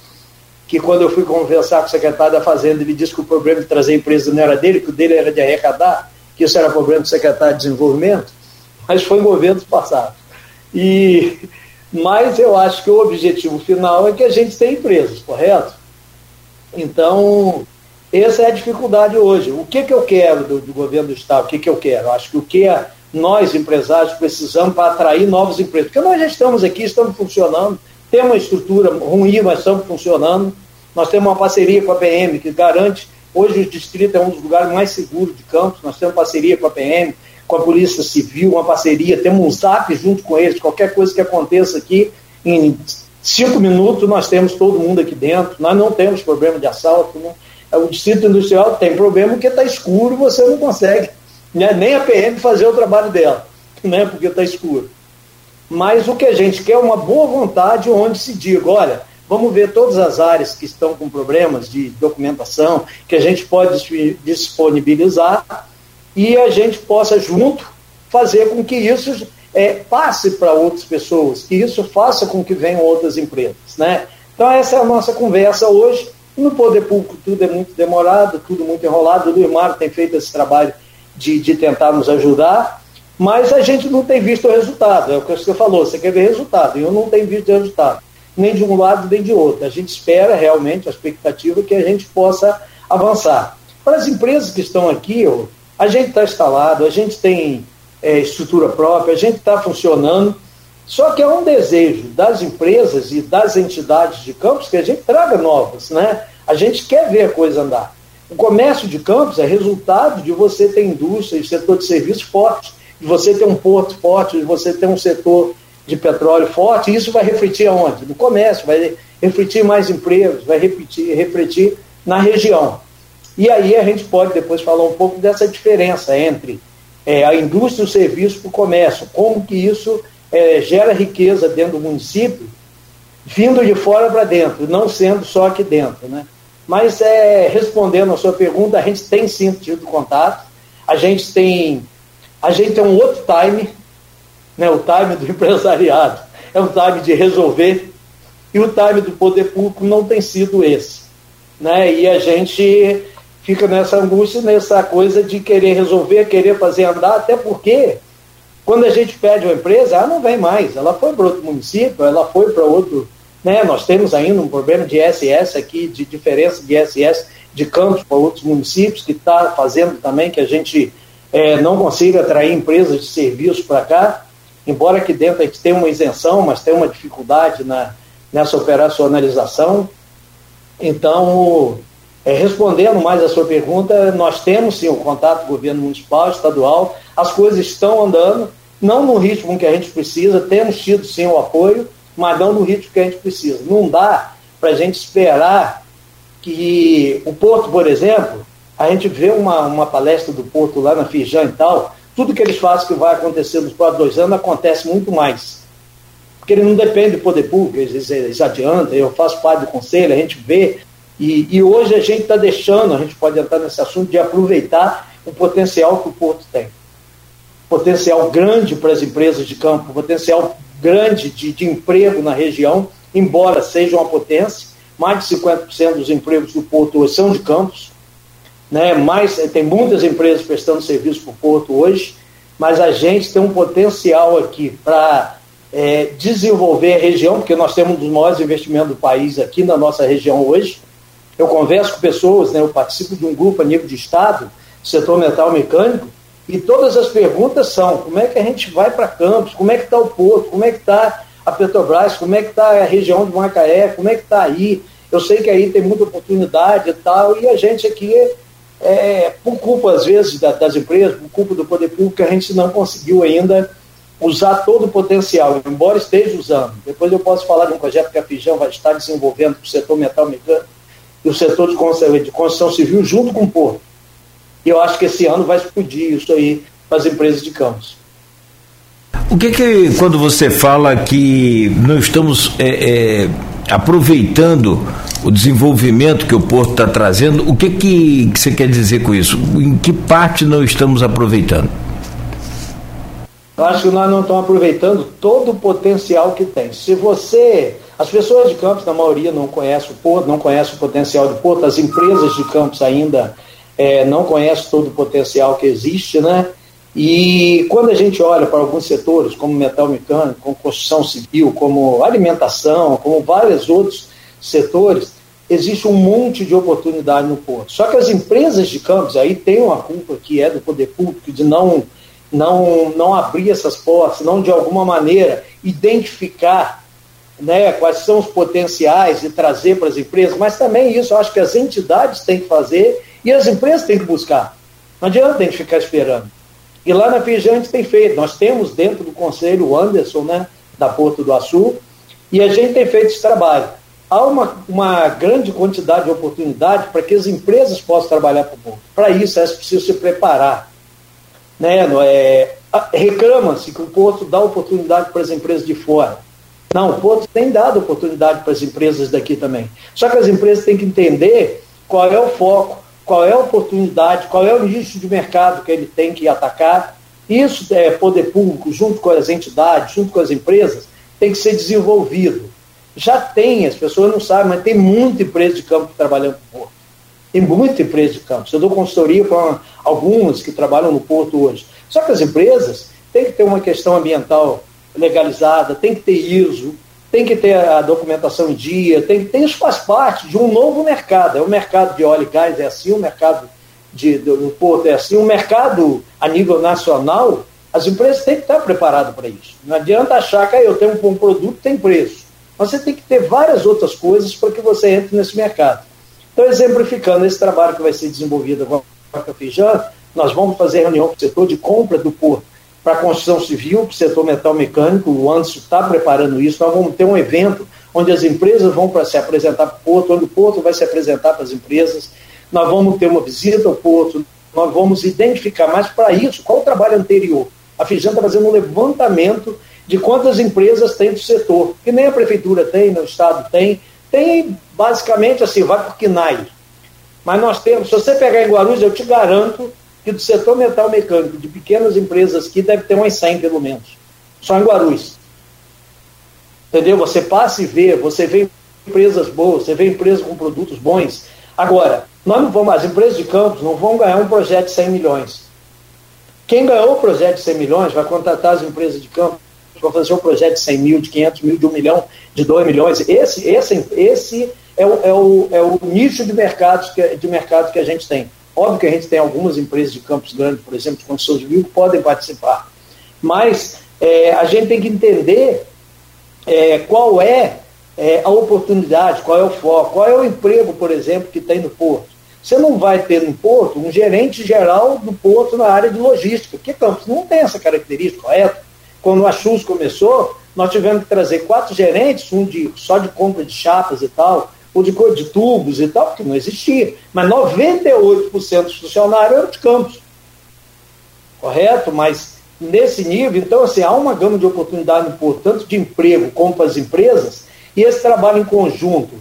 Speaker 3: que quando eu fui conversar com o secretário da Fazenda, ele disse que o problema de trazer empresa não era dele, que o dele era de arrecadar, que isso era problema do secretário de Desenvolvimento mas foi governos passados. E, mas eu acho que o objetivo final é que a gente tenha empresas, correto? Então, essa é a dificuldade hoje. O que, que eu quero do, do governo do Estado? O que, que eu quero? Acho que o que nós, empresários, precisamos para atrair novos empregos. Porque nós já estamos aqui, estamos funcionando, tem uma estrutura ruim, mas estamos funcionando. Nós temos uma parceria com a PM que garante, hoje o distrito é um dos lugares mais seguros de Campos, nós temos parceria com a PM, com a Polícia Civil, uma parceria, temos um zap junto com eles, qualquer coisa que aconteça aqui, em cinco minutos nós temos todo mundo aqui dentro, nós não temos problema de assalto, né? o distrito industrial tem problema porque está escuro você não consegue né? nem a PM fazer o trabalho dela, né? porque está escuro. Mas o que a gente quer é uma boa vontade onde se diga, olha, vamos ver todas as áreas que estão com problemas de documentação, que a gente pode disponibilizar e a gente possa junto fazer com que isso é, passe para outras pessoas, que isso faça com que venham outras empresas. Né? Então essa é a nossa conversa hoje. No poder público tudo é muito demorado, tudo muito enrolado. O Luimar tem feito esse trabalho de, de tentar nos ajudar, mas a gente não tem visto o resultado. É o que você falou, você quer ver resultado, e eu não tenho visto resultado, nem de um lado nem de outro. A gente espera realmente, a expectativa é que a gente possa avançar. Para as empresas que estão aqui, a gente está instalado, a gente tem é, estrutura própria, a gente está funcionando, só que é um desejo das empresas e das entidades de campos que a gente traga novas, né? A gente quer ver a coisa andar. O comércio de campos é resultado de você ter indústria e setor de serviços forte, de você ter um porto forte, de você ter um setor de petróleo forte, e isso vai refletir aonde? No comércio, vai refletir mais empregos, vai refletir, refletir na região. E aí a gente pode depois falar um pouco dessa diferença entre é, a indústria o serviço para o comércio, como que isso é, gera riqueza dentro do município, vindo de fora para dentro, não sendo só aqui dentro. Né? Mas é, respondendo a sua pergunta, a gente tem sim tido contato, a gente tem, a gente tem um outro time, né, o time do empresariado, é um time de resolver, e o time do poder público não tem sido esse. Né? E a gente fica nessa angústia, nessa coisa de querer resolver, querer fazer andar, até porque quando a gente pede uma empresa, ela não vem mais, ela foi para outro município, ela foi para outro. Né? Nós temos ainda um problema de SS aqui, de diferença de SS de campos para outros municípios, que está fazendo também que a gente é, não consiga atrair empresas de serviço para cá, embora aqui dentro a gente tenha uma isenção, mas tem uma dificuldade na, nessa operacionalização. Então, é, respondendo mais a sua pergunta, nós temos sim o contato do governo municipal, estadual, as coisas estão andando, não no ritmo que a gente precisa, temos tido sim o apoio, mas não no ritmo que a gente precisa. Não dá para a gente esperar que o Porto, por exemplo, a gente vê uma, uma palestra do Porto lá na Fijan e tal, tudo que eles fazem que vai acontecer nos próximos dois anos acontece muito mais. Porque ele não depende do poder público, eles, eles adiantam, eu faço parte do conselho, a gente vê e, e hoje a gente está deixando, a gente pode entrar nesse assunto, de aproveitar o potencial que o Porto tem. Potencial grande para as empresas de campo, potencial grande de, de emprego na região, embora seja uma potência. Mais de 50% dos empregos do Porto hoje são de campos. Né? Mais, tem muitas empresas prestando serviço para o Porto hoje, mas a gente tem um potencial aqui para é, desenvolver a região, porque nós temos um dos maiores investimentos do país aqui na nossa região hoje, eu converso com pessoas, né, eu participo de um grupo a nível de Estado, setor metal mecânico, e todas as perguntas são como é que a gente vai para Campos, como é que está o Porto, como é que está a Petrobras, como é que está a região de Macaé, como é que está aí. Eu sei que aí tem muita oportunidade e tal, e a gente aqui, é, por culpa às vezes das empresas, por culpa do poder público, a gente não conseguiu ainda usar todo o potencial, embora esteja usando. Depois eu posso falar de um projeto que a Fijão vai estar desenvolvendo para o setor metal mecânico, e o setor de construção civil junto com o Porto. E eu acho que esse ano vai explodir isso aí para as empresas de campos.
Speaker 2: O que que, quando você fala que não estamos é, é, aproveitando o desenvolvimento que o Porto está trazendo, o que, que, que você quer dizer com isso? Em que parte não estamos aproveitando?
Speaker 3: Eu acho que nós não estamos aproveitando todo o potencial que tem. Se você. As pessoas de Campos, na maioria, não conhecem o Porto, não conhecem o potencial do Porto, as empresas de Campos ainda é, não conhecem todo o potencial que existe, né? E quando a gente olha para alguns setores, como metal mecânico, como construção civil, como alimentação, como vários outros setores, existe um monte de oportunidade no Porto. Só que as empresas de Campos aí têm uma culpa que é do poder público de não não, não abrir essas portas, não de alguma maneira identificar né, quais são os potenciais de trazer para as empresas, mas também isso eu acho que as entidades têm que fazer e as empresas têm que buscar. Não adianta a gente ficar esperando. E lá na FIJA a gente tem feito, nós temos dentro do conselho o Anderson, né, da Porto do Açu, e a gente tem feito esse trabalho. Há uma, uma grande quantidade de oportunidade para que as empresas possam trabalhar para o Porto. Para isso, é preciso se preparar. Né? É, Reclama-se que o Porto dá oportunidade para as empresas de fora. Não, o Porto tem dado oportunidade para as empresas daqui também. Só que as empresas têm que entender qual é o foco, qual é a oportunidade, qual é o nicho de mercado que ele tem que atacar. Isso é poder público, junto com as entidades, junto com as empresas, tem que ser desenvolvido. Já tem, as pessoas não sabem, mas tem muita empresa de campo trabalhando no Porto. Tem muita empresa de campo. Eu dou consultoria para algumas que trabalham no Porto hoje. Só que as empresas têm que ter uma questão ambiental legalizada, tem que ter ISO, tem que ter a documentação em dia, tem ter, isso faz parte de um novo mercado. É o mercado de óleo e gás é assim, o mercado de, do, porto é assim, o mercado a nível nacional, as empresas têm que estar preparadas para isso. Não adianta achar que ah, eu tenho um bom produto, tem preço. Mas você tem que ter várias outras coisas para que você entre nesse mercado. Então, exemplificando esse trabalho que vai ser desenvolvido com a Fijan, nós vamos fazer reunião com o setor de compra do porto para a construção civil, para o setor metal mecânico, o Anderson está preparando isso, nós vamos ter um evento onde as empresas vão para se apresentar para o Porto, onde o Porto vai se apresentar para as empresas, nós vamos ter uma visita ao Porto, nós vamos identificar mais para isso, qual o trabalho anterior. A Fijan está fazendo um levantamento de quantas empresas tem do setor, que nem a prefeitura tem, nem o Estado tem, tem basicamente assim, vai por KINAI. Mas nós temos, se você pegar em Guarulhos, eu te garanto que do setor metal mecânico, de pequenas empresas aqui, deve ter umas 100 pelo menos. Só em Guarulhos. Entendeu? Você passa e vê, você vê empresas boas, você vê empresas com produtos bons. Agora, nós não vamos, as empresas de campos não vão ganhar um projeto de 100 milhões. Quem ganhou o projeto de 100 milhões vai contratar as empresas de campos para fazer um projeto de 100 mil, de 500 mil, de 1 milhão, de 2 milhões. Esse, esse, esse é, o, é, o, é o nicho de mercado, que, de mercado que a gente tem. Óbvio que a gente tem algumas empresas de campos grandes, por exemplo, de construção civil, que podem participar. Mas é, a gente tem que entender é, qual é, é, a oportunidade, qual é o foco, qual é o emprego, por exemplo, que tem no porto. Você não vai ter no porto um gerente geral do porto na área de logística, porque Campos não tem essa característica, correto? Quando a Chus começou, nós tivemos que trazer quatro gerentes, um de, só de compra de chapas e tal, ou de de tubos e tal, porque não existia. Mas 98% dos funcionários eram de campos. Correto? Mas nesse nível, então, assim, há uma gama de oportunidade importante de emprego como para as empresas, e esse trabalho em conjunto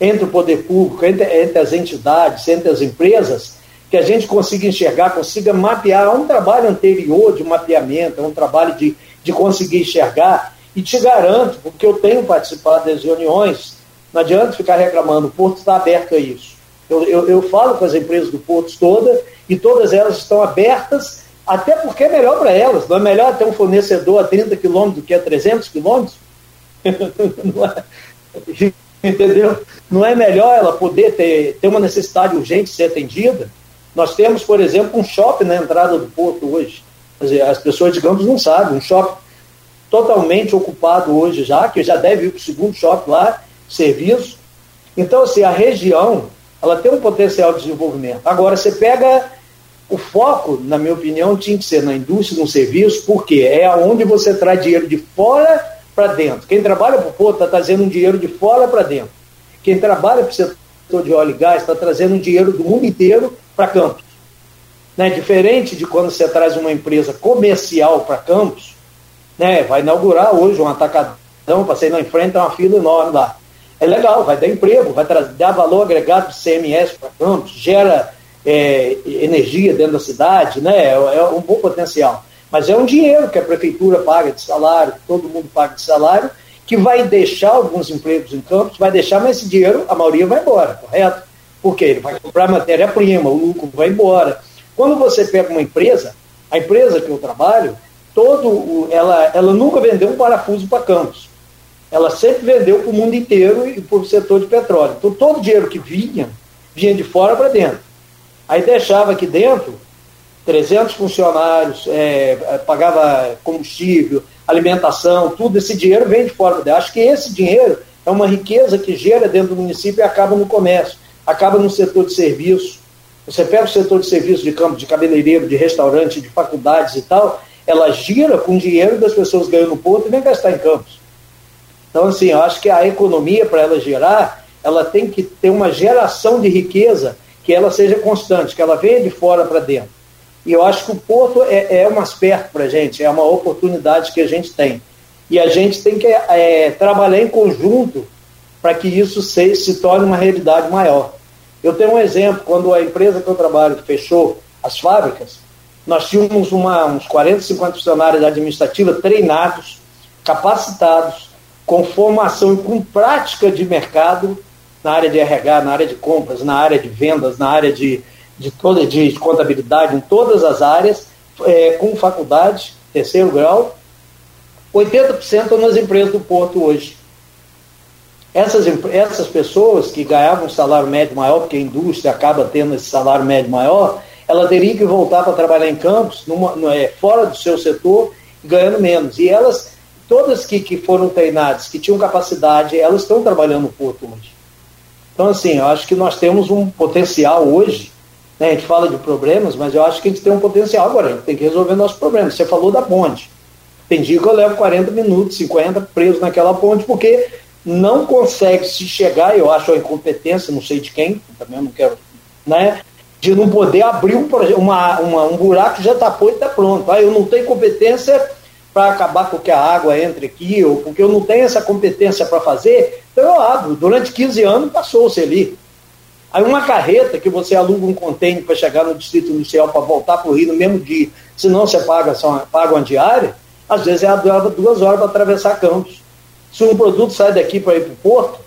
Speaker 3: entre o poder público, entre, entre as entidades, entre as empresas, que a gente consiga enxergar, consiga mapear, um trabalho anterior de mapeamento, um trabalho de, de conseguir enxergar, e te garanto, porque eu tenho participado das reuniões não adianta ficar reclamando, o porto está aberto a isso. Eu, eu, eu falo com as empresas do porto toda e todas elas estão abertas, até porque é melhor para elas. Não é melhor ter um fornecedor a 30 quilômetros do que a 300 quilômetros? é, entendeu? Não é melhor ela poder ter, ter uma necessidade urgente de ser atendida? Nós temos, por exemplo, um shopping na entrada do porto hoje. As pessoas, digamos, não sabem. Um shopping totalmente ocupado hoje já, que já deve ir para o segundo shopping lá, serviço. Então, assim, a região ela tem um potencial de desenvolvimento. Agora, você pega o foco, na minha opinião, tinha que ser na indústria, no serviço, porque é onde você traz dinheiro de fora para dentro. Quem trabalha para o porto está trazendo um dinheiro de fora para dentro. Quem trabalha para o setor de óleo e gás está trazendo um dinheiro do mundo inteiro para Campos. Né? Diferente de quando você traz uma empresa comercial para Campos, né? vai inaugurar hoje um atacadão, passei na frente, é uma fila enorme lá é legal, vai dar emprego, vai dar valor agregado do CMS para Campos, gera é, energia dentro da cidade, né? É, é, um bom potencial. Mas é um dinheiro que a prefeitura paga de salário, que todo mundo paga de salário, que vai deixar alguns empregos em Campos, vai deixar, mas esse dinheiro, a maioria vai embora, correto? Porque ele vai comprar matéria-prima, o lucro vai embora. Quando você pega uma empresa, a empresa que eu trabalho, todo, ela, ela nunca vendeu um parafuso para Campos ela sempre vendeu para o mundo inteiro e para o setor de petróleo. Então, todo o dinheiro que vinha, vinha de fora para dentro. Aí deixava aqui dentro 300 funcionários, é, é, pagava combustível, alimentação, tudo esse dinheiro vem de fora. Acho que esse dinheiro é uma riqueza que gera dentro do município e acaba no comércio, acaba no setor de serviço. Você pega o setor de serviço de campo, de cabeleireiro, de restaurante, de faculdades e tal, ela gira com dinheiro das pessoas ganhando no porto e vem gastar em campos. Então, assim, eu acho que a economia, para ela gerar, ela tem que ter uma geração de riqueza que ela seja constante, que ela venha de fora para dentro. E eu acho que o porto é, é um aspecto para a gente, é uma oportunidade que a gente tem. E a gente tem que é, trabalhar em conjunto para que isso se, se torne uma realidade maior. Eu tenho um exemplo, quando a empresa que eu trabalho fechou as fábricas, nós tínhamos uma, uns 40, 50 funcionários administrativos treinados, capacitados, com formação e com prática de mercado na área de RH, na área de compras, na área de vendas, na área de, de, toda, de contabilidade, em todas as áreas, é, com faculdade, terceiro grau. 80% estão nas empresas do Porto hoje. Essas, essas pessoas que ganhavam um salário médio maior, porque a indústria acaba tendo esse salário médio maior, ela teria que voltar para trabalhar em campos, numa, é, fora do seu setor, ganhando menos. E elas, todas que, que foram treinadas, que tinham capacidade, elas estão trabalhando no Porto hoje. Então, assim, eu acho que nós temos um potencial hoje, né, a gente fala de problemas, mas eu acho que a gente tem um potencial agora, a gente tem que resolver nossos problemas. Você falou da ponte. Tem dia que eu levo 40 minutos, 50 preso naquela ponte, porque não consegue se chegar, eu acho a incompetência, não sei de quem, também não quero, né? De não poder abrir um, uma, uma, um buraco que já está pronto. Ah, eu não tenho competência para acabar com que a água entre aqui, ou porque eu não tenho essa competência para fazer, então eu abro. Durante 15 anos passou-se ali. Aí uma carreta que você aluga um contêiner para chegar no distrito inicial para voltar para o Rio no mesmo dia, senão você paga, só, paga uma diária, às vezes é duas horas para atravessar campos. Se um produto sai daqui para ir para o porto,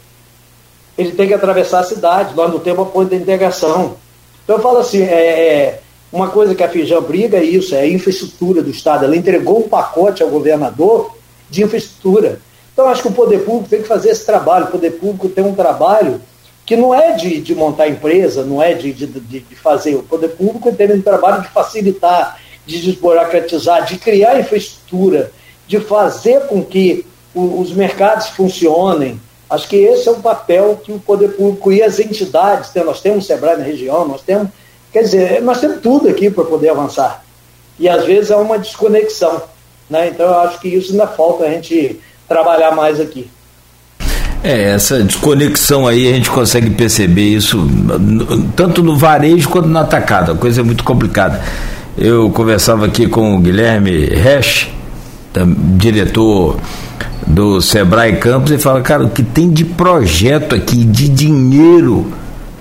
Speaker 3: ele tem que atravessar a cidade, nós não temos a ponte de integração. Então eu falo assim, é, é, uma coisa que a Fijam briga é isso, é a infraestrutura do Estado. Ela entregou um pacote ao governador de infraestrutura. Então acho que o poder público tem que fazer esse trabalho. O poder público tem um trabalho que não é de, de montar empresa, não é de, de, de fazer. O poder público tem um trabalho de facilitar, de desburocratizar, de criar infraestrutura, de fazer com que os mercados funcionem. Acho que esse é o papel que o poder público e as entidades, têm. nós temos o SEBRAE na região, nós temos, quer dizer, nós temos tudo aqui para poder avançar. E às vezes há uma desconexão. Né? Então eu acho que isso ainda falta a gente trabalhar mais aqui.
Speaker 2: É, essa desconexão aí a gente consegue perceber isso tanto no varejo quanto no atacado, a coisa é muito complicada. Eu conversava aqui com o Guilherme Resch, diretor do Sebrae Campos e fala, cara, o que tem de projeto aqui, de dinheiro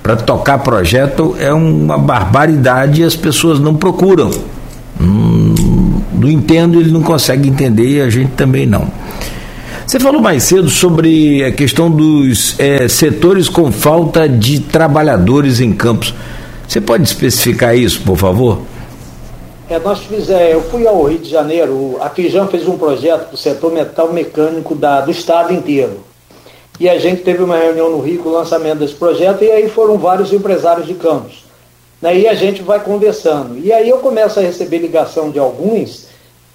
Speaker 2: para tocar projeto é uma barbaridade e as pessoas não procuram. Hum, não entendo, ele não consegue entender e a gente também não. Você falou mais cedo sobre a questão dos é, setores com falta de trabalhadores em campos. Você pode especificar isso, por favor?
Speaker 3: É, nós fizemos, eu fui ao Rio de Janeiro, a Fijam fez um projeto para o setor metal mecânico da, do estado inteiro. E a gente teve uma reunião no Rio com o lançamento desse projeto, e aí foram vários empresários de campos. Né, e a gente vai conversando. E aí eu começo a receber ligação de alguns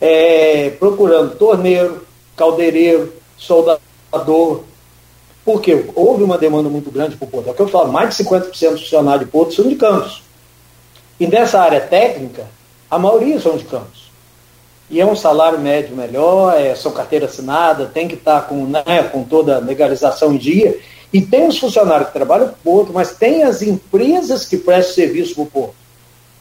Speaker 3: é, procurando torneiro, caldeireiro, soldador. Porque houve uma demanda muito grande para o Porto. É o que eu falo, mais de 50% dos funcionários de Porto são de campos. E nessa área técnica, a maioria são de campos. E é um salário médio melhor, é, são carteira assinada, tem que estar com, né, com toda a legalização em dia. E tem os funcionários que trabalham para o Porto, mas tem as empresas que prestam serviço para o Porto.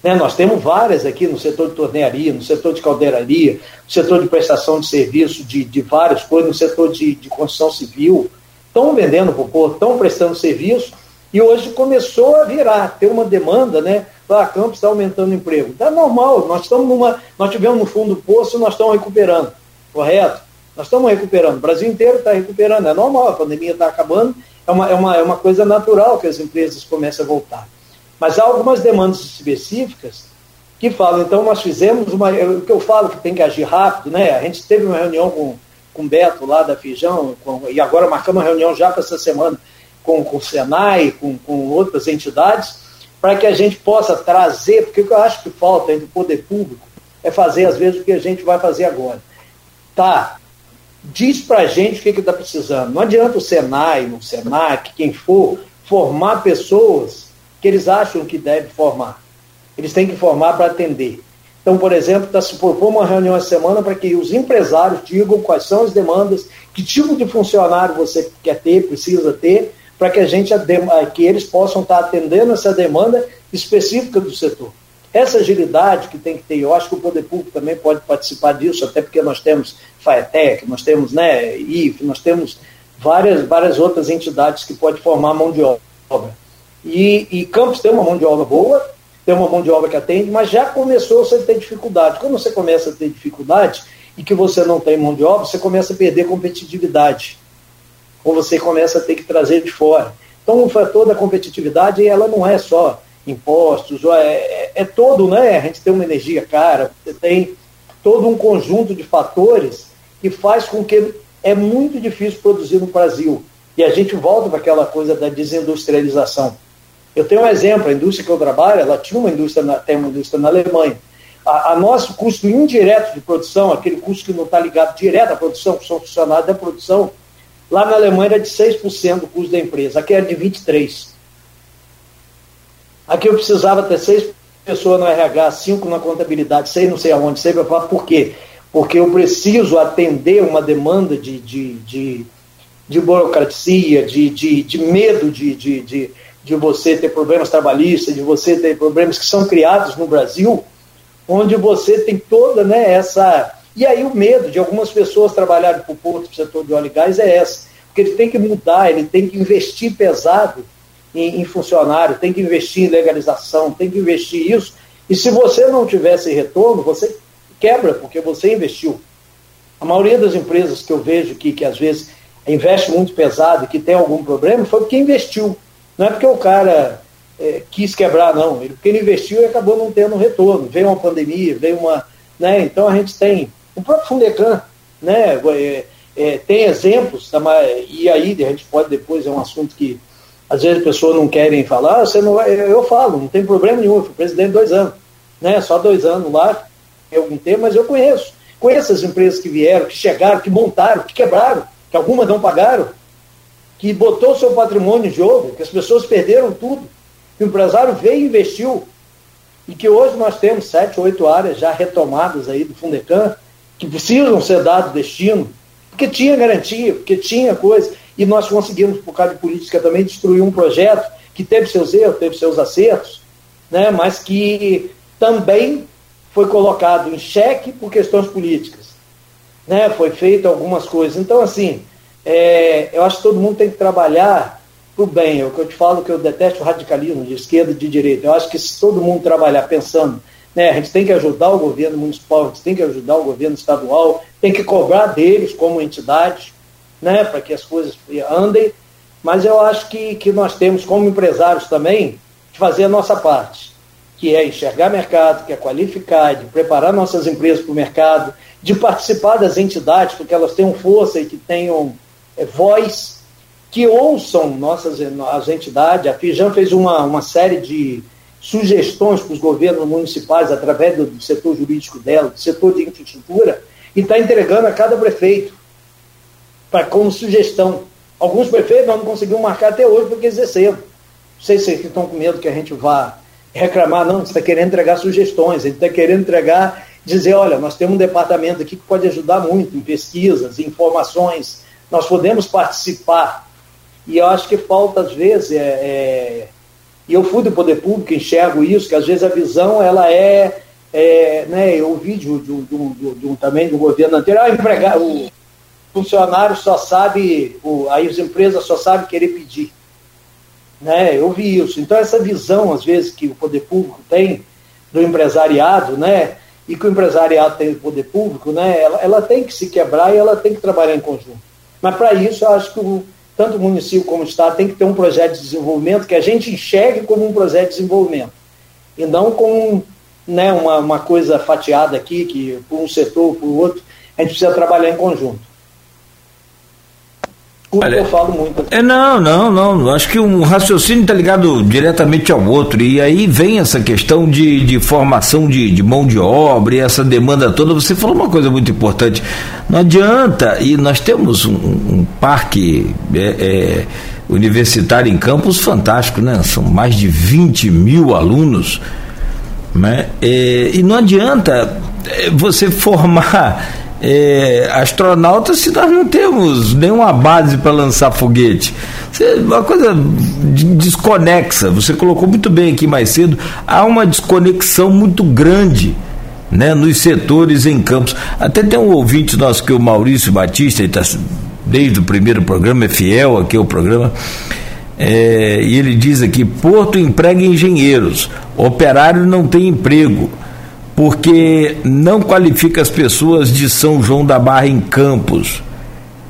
Speaker 3: Né, nós temos várias aqui no setor de tornearia, no setor de caldeiraria, no setor de prestação de serviço de, de várias coisas, no setor de, de construção civil. Estão vendendo para o Porto, estão prestando serviço e hoje começou a virar, ter uma demanda, né? Lá, a Campos está aumentando o emprego. Está normal, nós estamos numa. Nós tivemos no fundo do poço, nós estamos recuperando. Correto? Nós estamos recuperando. O Brasil inteiro está recuperando. É normal, a pandemia está acabando. É uma, é, uma, é uma coisa natural que as empresas comecem a voltar. Mas há algumas demandas específicas que falam, então nós fizemos uma. O que eu falo que tem que agir rápido, né? A gente teve uma reunião com, com o Beto lá da Fijão, com, e agora marcamos uma reunião já para essa semana com, com o Senai, com, com outras entidades para que a gente possa trazer, porque o que eu acho que falta entre o poder público é fazer, às vezes, o que a gente vai fazer agora. Tá, diz para a gente o que está precisando. Não adianta o Senai, o Senac, quem for, formar pessoas que eles acham que deve formar. Eles têm que formar para atender. Então, por exemplo, está se propor uma reunião essa semana para que os empresários digam quais são as demandas, que tipo de funcionário você quer ter, precisa ter, para que a gente que eles possam estar atendendo essa demanda específica do setor. Essa agilidade que tem que ter, eu acho que o poder público também pode participar disso, até porque nós temos FAETEC, nós temos né, IF, nós temos várias, várias outras entidades que podem formar mão de obra. E, e Campos tem uma mão de obra boa, tem uma mão de obra que atende, mas já começou a ter dificuldade. Quando você começa a ter dificuldade e que você não tem mão de obra, você começa a perder competitividade. Ou você começa a ter que trazer de fora. Então, o fator da competitividade, ela não é só impostos, é, é, é todo, né? A gente tem uma energia cara, você tem todo um conjunto de fatores que faz com que é muito difícil produzir no Brasil. E a gente volta para aquela coisa da desindustrialização. Eu tenho um exemplo, a indústria que eu trabalho, ela tinha uma indústria na, tem uma indústria na Alemanha. A, a nosso custo indireto de produção, aquele custo que não está ligado direto à produção, que são funcionários da produção, lá na Alemanha era de 6% do custo da empresa, aqui era de 23%. Aqui eu precisava ter seis pessoas no RH, cinco na contabilidade, seis não sei aonde, seis para falar por quê? Porque eu preciso atender uma demanda de, de, de, de burocracia, de, de, de medo de, de, de de você ter problemas trabalhistas, de você ter problemas que são criados no Brasil, onde você tem toda né, essa. E aí o medo de algumas pessoas trabalharem para o porto, para o setor de óleo e gás, é essa. Porque ele tem que mudar, ele tem que investir pesado em, em funcionário, tem que investir em legalização, tem que investir isso. E se você não tivesse retorno, você quebra, porque você investiu. A maioria das empresas que eu vejo que, que às vezes investe muito pesado e que tem algum problema foi porque investiu. Não é porque o cara é, quis quebrar, não. Ele, porque ele investiu e acabou não tendo retorno. Veio uma pandemia, veio uma. Né? Então a gente tem. O próprio Fundecan, né? É, é, tem exemplos, tá, e aí a gente pode depois, é um assunto que às vezes as pessoas não querem falar, você não vai, eu falo, não tem problema nenhum, eu fui presidente dois anos, né? Só dois anos lá, é algum tempo, mas eu conheço. Conheço as empresas que vieram, que chegaram, que montaram, que quebraram, que algumas não pagaram, que botou seu patrimônio em jogo, que as pessoas perderam tudo, que o empresário veio e investiu, e que hoje nós temos sete, oito áreas já retomadas aí do Fundecan, que precisam ser dado destino, porque tinha garantia, porque tinha coisa, e nós conseguimos, por causa de política também, destruir um projeto que teve seus erros, teve seus acertos, né, mas que também foi colocado em xeque por questões políticas. Né, foi feito algumas coisas. Então, assim, é, eu acho que todo mundo tem que trabalhar para o bem. É o que eu te falo que eu detesto o radicalismo de esquerda e de direita. Eu acho que se todo mundo trabalhar pensando, né, a gente tem que ajudar o governo municipal, a gente tem que ajudar o governo estadual, tem que cobrar deles como entidade, né, para que as coisas andem. Mas eu acho que, que nós temos, como empresários também, de fazer a nossa parte, que é enxergar mercado, que é qualificar, de preparar nossas empresas para o mercado, de participar das entidades, porque elas tenham força e que tenham é, voz, que ouçam nossas as entidades. A Fijan fez uma, uma série de sugestões para os governos municipais através do, setor jurídico dela, do setor de infraestrutura, e está entregando a cada prefeito para como sugestão. Alguns prefeitos não conseguiram marcar até hoje porque exerceram. Não sei se vocês estão com medo que a gente vá reclamar, não, você está querendo entregar sugestões, ele está querendo entregar, dizer, olha, nós temos um departamento aqui que pode ajudar muito em pesquisas, em informações, nós podemos participar. E eu acho que falta, às vezes, é, é, e eu fui do poder público, enxergo isso, que às vezes a visão ela é, é né, eu ouvi de, de, de, de, também do governo anterior, ah, empregar, o funcionário só sabe, o, aí as empresas só sabem querer pedir. Né, eu vi isso. Então essa visão, às vezes, que o poder público tem do empresariado, né, e que o empresariado tem do poder público, né, ela, ela tem que se quebrar e ela tem que trabalhar em conjunto. Mas para isso, eu acho que o, tanto o município como o Estado tem que ter um projeto de desenvolvimento que a gente enxergue como um projeto de desenvolvimento. E não como né, uma, uma coisa fatiada aqui, que por um setor, por outro, a gente precisa trabalhar em conjunto.
Speaker 2: Desculpa Olha, eu falo muito. É, não, não, não. Acho que um raciocínio está ligado diretamente ao outro. E aí vem essa questão de, de formação de, de mão de obra e essa demanda toda. Você falou uma coisa muito importante. Não adianta, e nós temos um, um parque é, é, universitário em campus fantástico, né? São mais de 20 mil alunos. Né? É, e não adianta é, você formar é, astronautas se nós não temos nenhuma base para lançar foguete. Uma coisa desconexa. Você colocou muito bem aqui mais cedo. Há uma desconexão muito grande. Né, nos setores em campos. Até tem um ouvinte nosso que é o Maurício Batista, ele está desde o primeiro programa, é fiel aqui ao programa. É, e ele diz aqui: Porto emprega engenheiros, operário não tem emprego porque não qualifica as pessoas de São João da Barra em Campos.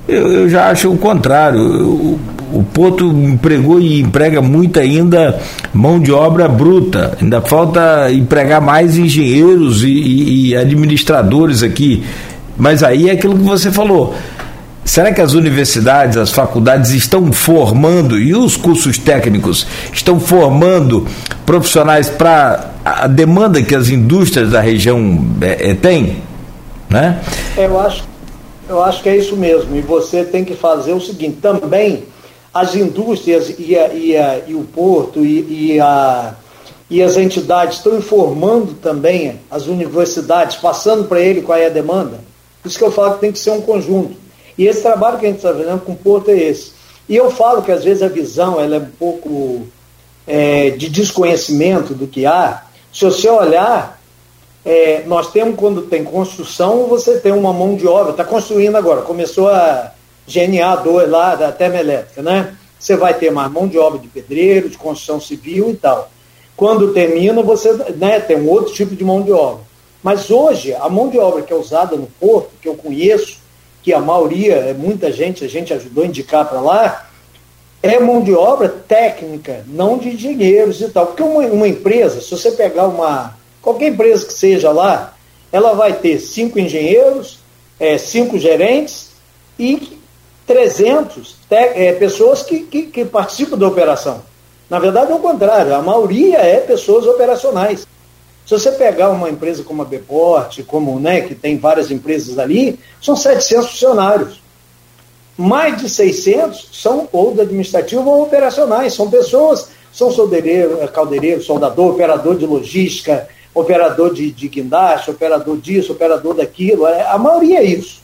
Speaker 2: Eu, eu já acho o contrário. O, o Porto empregou e emprega muito ainda mão de obra bruta. Ainda falta empregar mais engenheiros e, e, e administradores aqui. Mas aí é aquilo que você falou. Será que as universidades, as faculdades estão formando e os cursos técnicos estão formando profissionais para a demanda que as indústrias da região é, é, têm? Né?
Speaker 3: Eu, acho, eu acho que é isso mesmo. E você tem que fazer o seguinte: também as indústrias e, a, e, a, e o porto e, e, a, e as entidades estão informando também as universidades, passando para ele qual é a demanda. Por isso que eu falo que tem que ser um conjunto. E esse trabalho que a gente está fazendo com o Porto é esse. E eu falo que às vezes a visão ela é um pouco é, de desconhecimento do que há. Se você olhar, é, nós temos quando tem construção, você tem uma mão de obra, está construindo agora, começou a GNA 2 lá da termoelétrica, né? Você vai ter mais mão de obra de pedreiro, de construção civil e tal. Quando termina, você né, tem um outro tipo de mão de obra. Mas hoje, a mão de obra que é usada no porto, que eu conheço, que a maioria, é muita gente, a gente ajudou a indicar para lá, é mão de obra técnica, não de engenheiros e tal. Porque uma, uma, empresa, se você pegar uma. qualquer empresa que seja lá, ela vai ter cinco engenheiros, é, cinco gerentes e 300 te, é, pessoas que, que, que participam da operação. Na verdade, é o contrário, a maioria é pessoas operacionais. Se você pegar uma empresa como a Beport, como, né, que tem várias empresas ali, são 700 funcionários. Mais de 600 são ou do administrativo ou operacionais, são pessoas, são soldeireiro, caldeireiro, soldador, operador de logística, operador de, de guindaste, operador disso, operador daquilo, é, a maioria é isso.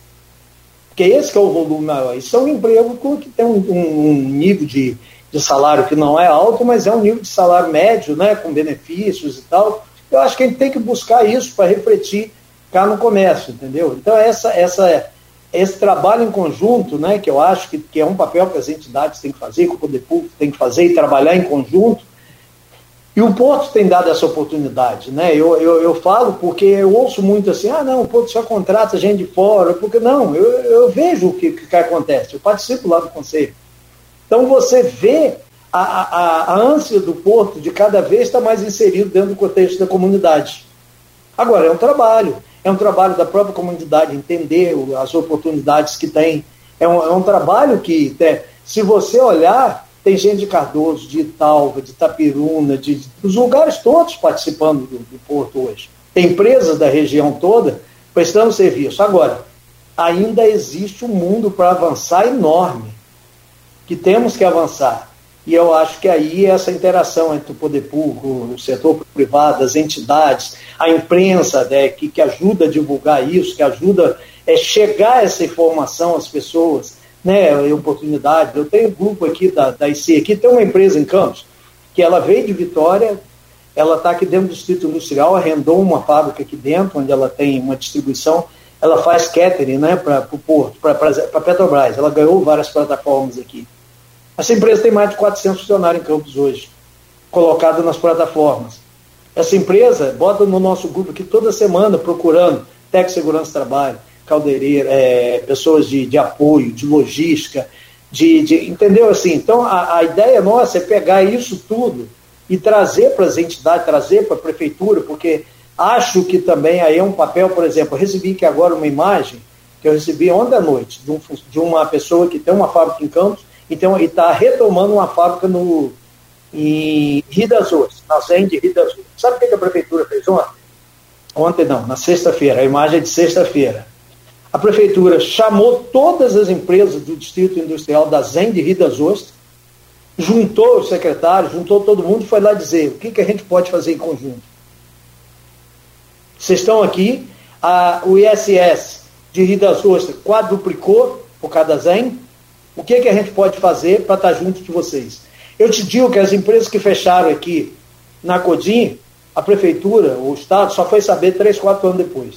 Speaker 3: Porque esse que é o volume maior. Isso é um emprego que tem um, um, um nível de, de salário que não é alto, mas é um nível de salário médio, né, com benefícios e tal, eu acho que a gente tem que buscar isso para refletir cá no comércio, entendeu? Então, essa, essa, esse trabalho em conjunto, né, que eu acho que, que é um papel que as entidades têm que fazer, que o poder público tem que fazer e trabalhar em conjunto, e o Porto tem dado essa oportunidade, né? Eu, eu, eu, falo porque eu ouço muito assim, ah, não, o Porto só contrata gente de fora, porque não, eu, eu vejo o que, que acontece, eu participo lá do conselho. Então você vê a, a, a ânsia do porto de cada vez estar mais inserido dentro do contexto da comunidade. Agora, é um trabalho, é um trabalho da própria comunidade entender as oportunidades que tem. É um, é um trabalho que, é, se você olhar, tem gente de Cardoso, de Italva, de Itapiruna, de, dos lugares todos participando do, do porto hoje. Tem empresas da região toda prestando serviço. Agora, ainda existe um mundo para avançar enorme, que temos que avançar. E eu acho que aí essa interação entre o poder público, o setor privado, as entidades, a imprensa, né, que, que ajuda a divulgar isso, que ajuda a é, chegar essa informação às pessoas, né, oportunidade. Eu tenho um grupo aqui da, da IC, aqui tem uma empresa em Campos, que ela veio de Vitória, ela está aqui dentro do Distrito Industrial, arrendou uma fábrica aqui dentro, onde ela tem uma distribuição, ela faz catering né, para o Porto, para Petrobras, ela ganhou várias plataformas aqui. Essa empresa tem mais de 400 funcionários em Campos hoje, colocado nas plataformas. Essa empresa bota no nosso grupo aqui toda semana procurando de segurança trabalho, caldeireira, é, pessoas de, de apoio, de logística, de, de, entendeu assim? Então a, a ideia nossa é pegar isso tudo e trazer para as entidades, trazer para a prefeitura, porque acho que também aí é um papel, por exemplo, eu recebi aqui agora uma imagem que eu recebi ontem à noite, de, um, de uma pessoa que tem uma fábrica em Campos e está retomando uma fábrica no, em Rio das Ostras, na ZEM de Rio das Ostras. Sabe o que a prefeitura fez ontem? Ontem não, na sexta-feira, a imagem é de sexta-feira. A prefeitura chamou todas as empresas do Distrito Industrial da ZEM de Rio das Ostras, juntou os secretários, juntou todo mundo e foi lá dizer o que, que a gente pode fazer em conjunto. Vocês estão aqui, a, o ISS de Rio das Ostras quadruplicou por cada ZEM. O que, que a gente pode fazer para estar junto de vocês? Eu te digo que as empresas que fecharam aqui na Codim, a prefeitura, o Estado, só foi saber três, quatro anos depois.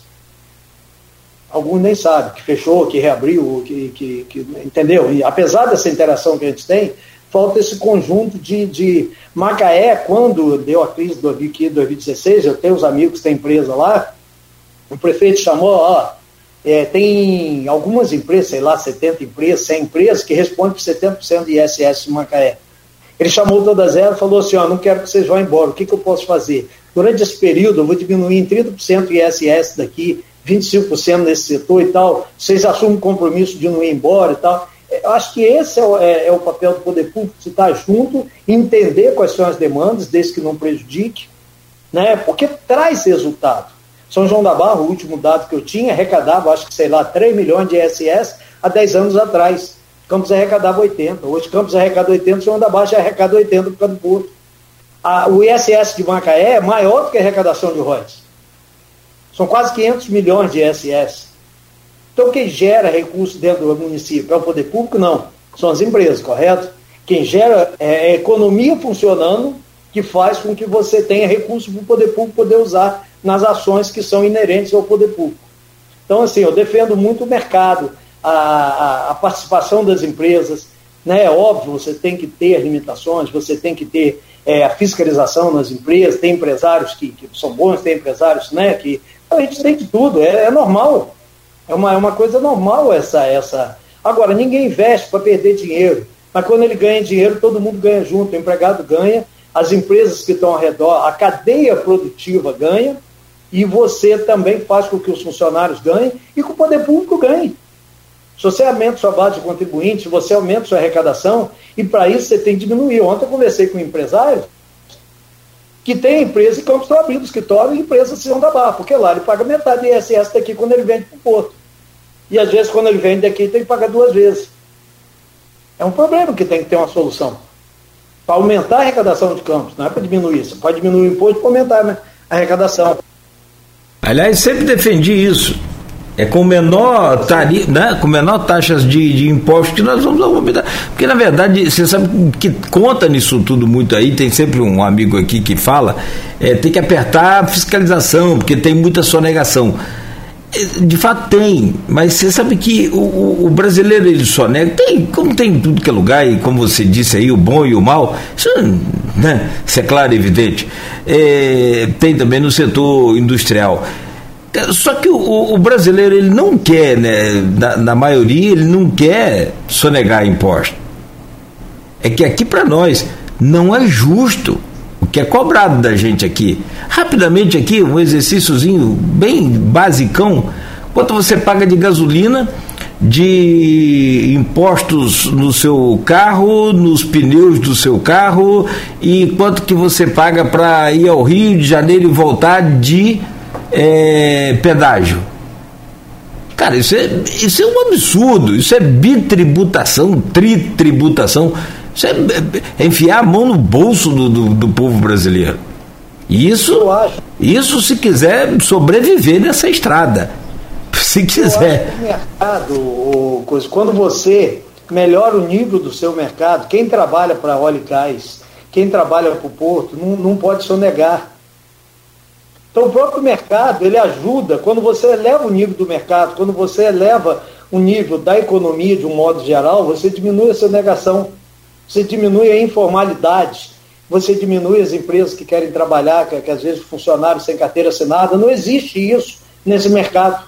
Speaker 3: Alguns nem sabem que fechou, que reabriu, que, que, que, entendeu? E apesar dessa interação que a gente tem, falta esse conjunto de, de Macaé, quando deu a crise do 2016, eu tenho os amigos que têm empresa lá, o prefeito chamou, ó, é, tem algumas empresas, sei lá, 70 empresas, 100 empresas, que respondem por 70% de ISS em Macaé. Ele chamou todas elas e falou assim: ó, não quero que vocês vão embora, o que, que eu posso fazer? Durante esse período, eu vou diminuir em 30% o ISS daqui, 25% nesse setor e tal, vocês assumem o compromisso de não ir embora e tal. Eu acho que esse é o, é, é o papel do poder público, de estar junto, entender quais são as demandas, desde que não prejudique, né? porque traz resultado. São João da Barra, o último dado que eu tinha, arrecadava, acho que sei lá, 3 milhões de ISS há 10 anos atrás. Campos arrecadava 80. Hoje Campos arrecada 80, João da Barra já arrecada 80 por causa do Porto. A, o ISS de Macaé é maior do que a arrecadação de Rhodes. São quase 500 milhões de ISS. Então, quem gera recursos dentro do município é o poder público? Não. São as empresas, correto? Quem gera é a economia funcionando que faz com que você tenha recursos para o poder público poder usar nas ações que são inerentes ao poder público. Então, assim, eu defendo muito o mercado, a, a, a participação das empresas. Né? É óbvio, você tem que ter limitações, você tem que ter é, a fiscalização nas empresas, tem empresários que, que, são bons, tem empresários né, que. A gente tem de tudo, é, é normal. É uma, é uma coisa normal essa. essa. Agora, ninguém investe para perder dinheiro. Mas quando ele ganha dinheiro, todo mundo ganha junto. O empregado ganha, as empresas que estão ao redor, a cadeia produtiva ganha, e você também faz com que os funcionários ganhem e que o poder público ganhe. Se você aumenta sua base de contribuinte, se você aumenta sua arrecadação, e para isso você tem que diminuir. Ontem eu conversei com um empresário que tem empresa e Campos estão abrindo escritório e empresa São da Barra, porque lá ele paga metade de ISS daqui quando ele vende para o Porto. E às vezes quando ele vende daqui tem que pagar duas vezes. É um problema que tem que ter uma solução. Para aumentar a arrecadação de Campos, não é para diminuir. Você pode diminuir o imposto para aumentar né, a arrecadação.
Speaker 2: Aliás, sempre defendi isso. É com menor tarifa, né? com menor taxas de, de impostos que nós vamos aumentar. Porque, na verdade, você sabe que conta nisso tudo muito aí, tem sempre um amigo aqui que fala, é, tem que apertar a fiscalização, porque tem muita sonegação. De fato tem, mas você sabe que o, o brasileiro ele só nega, tem, como tem em tudo que é lugar, e como você disse aí, o bom e o mal, isso, né, isso é claro e evidente. É, tem também no setor industrial. Só que o, o brasileiro ele não quer, né, na, na, maioria, ele não quer sonegar imposto. É que aqui para nós não é justo que é cobrado da gente aqui. Rapidamente aqui, um exercíciozinho bem basicão, quanto você paga de gasolina, de impostos no seu carro, nos pneus do seu carro e quanto que você paga para ir ao Rio de Janeiro e voltar de é, pedágio. Cara, isso é, isso é um absurdo, isso é bitributação, tritributação. Isso é, é enfiar a mão no bolso do, do, do povo brasileiro. Isso, isso se quiser sobreviver nessa estrada. Se quiser.
Speaker 3: mercado, quando você melhora o nível do seu mercado, quem trabalha para óleo e gás, quem trabalha para o porto, não, não pode sonegar. Então o próprio mercado, ele ajuda, quando você eleva o nível do mercado, quando você eleva o nível da economia de um modo geral, você diminui a sonegação, você diminui a informalidade, você diminui as empresas que querem trabalhar, que, que às vezes funcionários sem carteira assinada, não existe isso nesse mercado.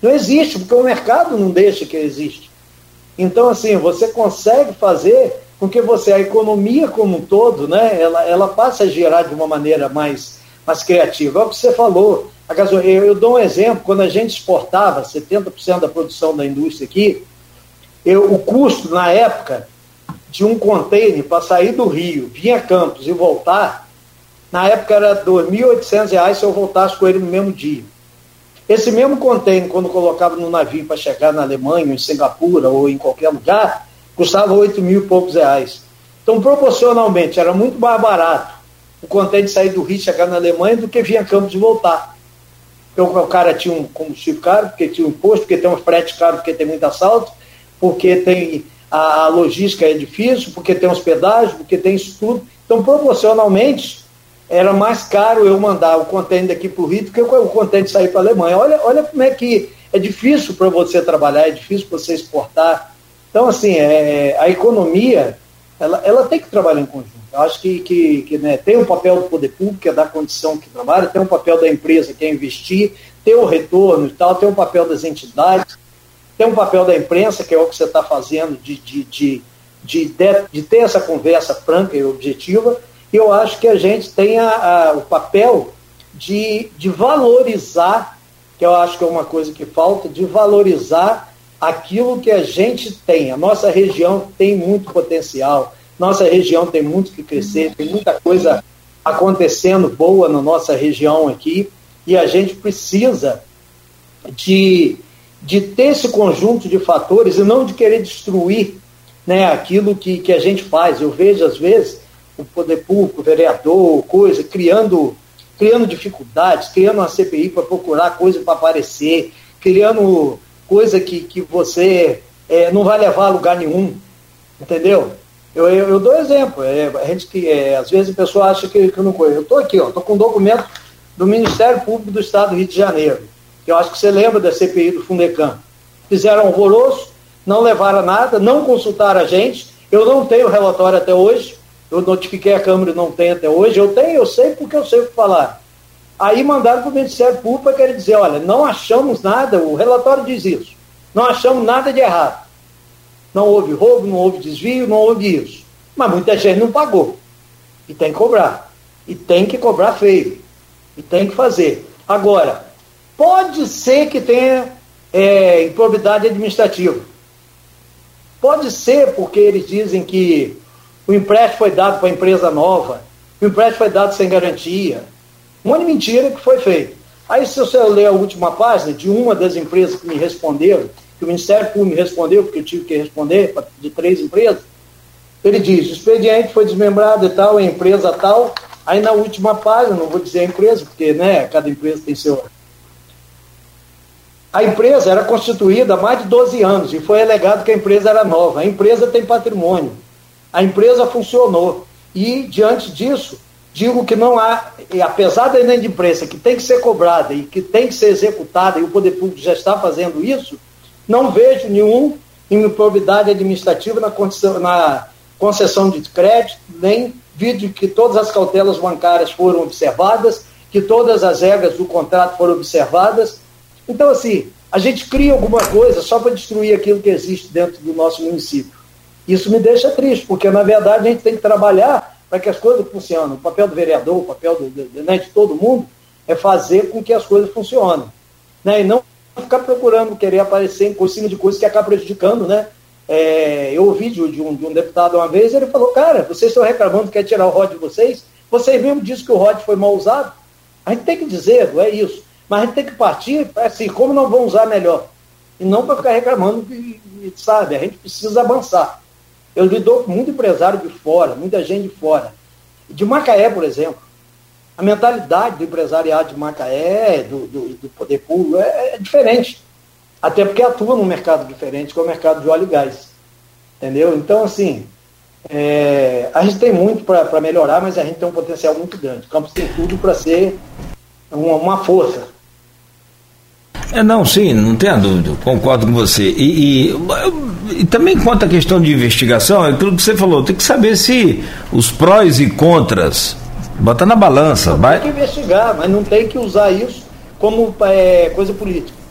Speaker 3: Não existe, porque o mercado não deixa que existe. Então, assim, você consegue fazer com que você, a economia como um todo, né, ela, ela passe a gerar de uma maneira mais mais criativa. É o que você falou. A gasolina, eu, eu dou um exemplo, quando a gente exportava 70% da produção da indústria aqui, eu, o custo na época de um container para sair do Rio, vir a Campos e voltar, na época era R$ 2.800 se eu voltasse com ele no mesmo dia. Esse mesmo container, quando colocava no navio para chegar na Alemanha, em Singapura ou em qualquer lugar, custava 8 mil e poucos reais. Então, proporcionalmente, era muito mais barato o container sair do Rio e chegar na Alemanha do que vir a Campos e voltar. Então, o cara tinha um combustível caro, porque tinha um imposto, porque tem uns fretes caros, porque tem muito assalto, porque tem a, a logística é difícil, porque tem hospedagem, porque tem isso tudo. Então, proporcionalmente, era mais caro eu mandar o container daqui para o Rio do que o container sair para a Alemanha. Olha, olha como é que é difícil para você trabalhar, é difícil para você exportar. Então, assim, é, a economia, ela, ela tem que trabalhar em conjunto. Eu acho que, que, que né, tem o um papel do poder público, que é dar condição que trabalha, tem o um papel da empresa, que é investir, tem o retorno e tal, tem o um papel das entidades, tem um papel da imprensa, que é o que você está fazendo, de, de, de, de, de, ter essa conversa franca e objetiva, e eu acho que a gente tem a, a, o papel de, de valorizar, que eu acho que é uma coisa que falta, de valorizar aquilo que a gente tem. A nossa região tem muito potencial, nossa região tem muito que crescer, tem muita coisa acontecendo boa na nossa região aqui, e a gente precisa de de ter esse conjunto de fatores e não de querer destruir né, aquilo que, que a gente faz. Eu vejo, às vezes, o poder público, o vereador, coisa, criando, criando dificuldades, criando uma CPI para procurar coisa para aparecer, criando coisa que, que você é, não vai levar a lugar nenhum. Entendeu? Eu, eu, eu dou exemplo. É, a gente que é, às vezes a pessoa acha que, que eu não conheço. Eu estou aqui, estou com um documento do Ministério Público do Estado do Rio de Janeiro eu acho que você lembra da CPI do Fundecam. Fizeram alvoroço, não levaram nada, não consultaram a gente. Eu não tenho relatório até hoje. Eu notifiquei a Câmara e não tenho até hoje. Eu tenho, eu sei porque eu sei o que falar. Aí mandaram para o Ministério Público para querer dizer, olha, não achamos nada, o relatório diz isso. Não achamos nada de errado. Não houve roubo, não houve desvio, não houve isso. Mas muita gente não pagou. E tem que cobrar. E tem que cobrar feio. E tem que fazer. Agora, Pode ser que tenha é, improbidade administrativa. Pode ser porque eles dizem que o empréstimo foi dado para a empresa nova, o empréstimo foi dado sem garantia. Um monte de mentira que foi feito. Aí, se você ler a última página de uma das empresas que me responderam, que o Ministério Público me respondeu, porque eu tive que responder de três empresas, ele diz: o expediente foi desmembrado e tal, a empresa tal. Aí, na última página, não vou dizer a empresa, porque né, cada empresa tem seu a empresa era constituída há mais de 12 anos e foi alegado que a empresa era nova. A empresa tem patrimônio. A empresa funcionou. E, diante disso, digo que não há, apesar da inadimplência que tem que ser cobrada e que tem que ser executada, e o poder público já está fazendo isso, não vejo nenhum improbidade administrativa na, condição, na concessão de crédito, nem vídeo que todas as cautelas bancárias foram observadas, que todas as regras do contrato foram observadas então, assim, a gente cria alguma coisa só para destruir aquilo que existe dentro do nosso município. Isso me deixa triste, porque na verdade a gente tem que trabalhar para que as coisas funcionem. O papel do vereador, o papel do, né, de todo mundo é fazer com que as coisas funcionem. Né? E não ficar procurando querer aparecer em cima de coisas que acabam prejudicando, né? É, eu ouvi de, um, de um deputado uma vez, ele falou, cara, vocês estão reclamando que quer tirar o ROD de vocês, vocês mesmo disseram que o ROD foi mal usado. A gente tem que dizer, não é isso. Mas a gente tem que partir assim, como não vão usar melhor. E não para ficar reclamando que, sabe, a gente precisa avançar. Eu lidou com muito empresário de fora, muita gente de fora. De Macaé, por exemplo. A mentalidade do empresariado de Macaé, do, do, do poder público, é, é, diferente. Até porque atua num mercado diferente, que é o mercado de óleo e gás. Entendeu? Então, assim, é, a gente tem muito para melhorar, mas a gente tem um potencial muito grande. O Campos tem tudo para ser uma, uma força.
Speaker 2: É, não, sim, não tenha dúvida, concordo com você. E, e, e, também quanto à questão de investigação, é aquilo que você falou, tem que saber se os prós e contras, bota na balança.
Speaker 3: vai... Tem que investigar, mas não tem que usar isso como é, coisa política.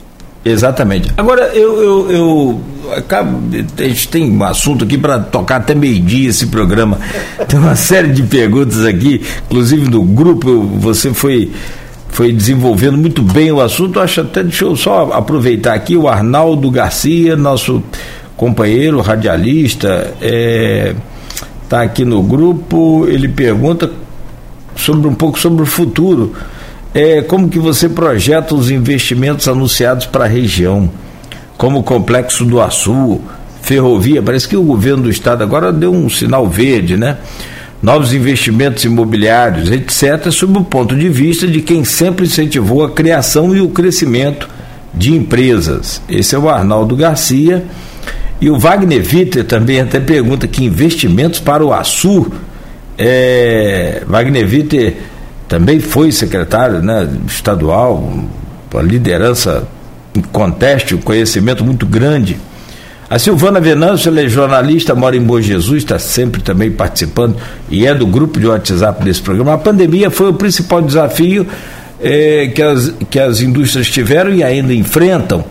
Speaker 2: Exatamente. Agora, eu, eu, eu acabo, a gente tem um assunto aqui para tocar até meio-dia esse programa. Tem uma série de perguntas aqui, inclusive do grupo, você foi foi desenvolvendo muito bem o assunto. Acho até, deixa eu só aproveitar aqui o Arnaldo Garcia, nosso companheiro radialista, está é, tá aqui no grupo. Ele pergunta sobre um pouco sobre o futuro. É, como que você projeta os investimentos anunciados para a região, como o complexo do Açu, ferrovia? Parece que o governo do estado agora deu um sinal verde, né? Novos investimentos imobiliários, etc., sob o ponto de vista de quem sempre incentivou a criação e o crescimento de empresas. Esse é o Arnaldo Garcia. E o Wagner Witter também até pergunta que investimentos para o Açu. É, Wagner Witter também foi secretário né, estadual, a liderança conteste, um conhecimento muito grande a Silvana Venâncio, ela é jornalista, mora em Bom Jesus, está sempre também participando e é do grupo de WhatsApp desse programa. A pandemia foi o principal desafio eh, que, as, que as indústrias tiveram e ainda enfrentam.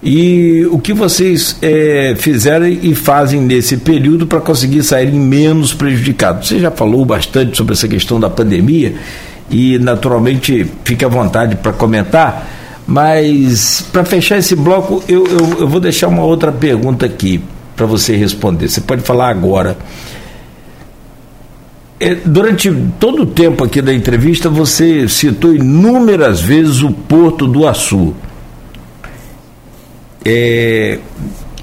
Speaker 2: E o que vocês eh, fizeram e fazem nesse período para conseguir sair menos prejudicados? Você já falou bastante sobre essa questão da pandemia e, naturalmente, fique à vontade para comentar. Mas, para fechar esse bloco, eu, eu, eu, vou deixar uma outra pergunta aqui para você responder. Você pode falar agora. É, durante todo o tempo aqui da entrevista, você citou inúmeras vezes o Porto do Açu. É,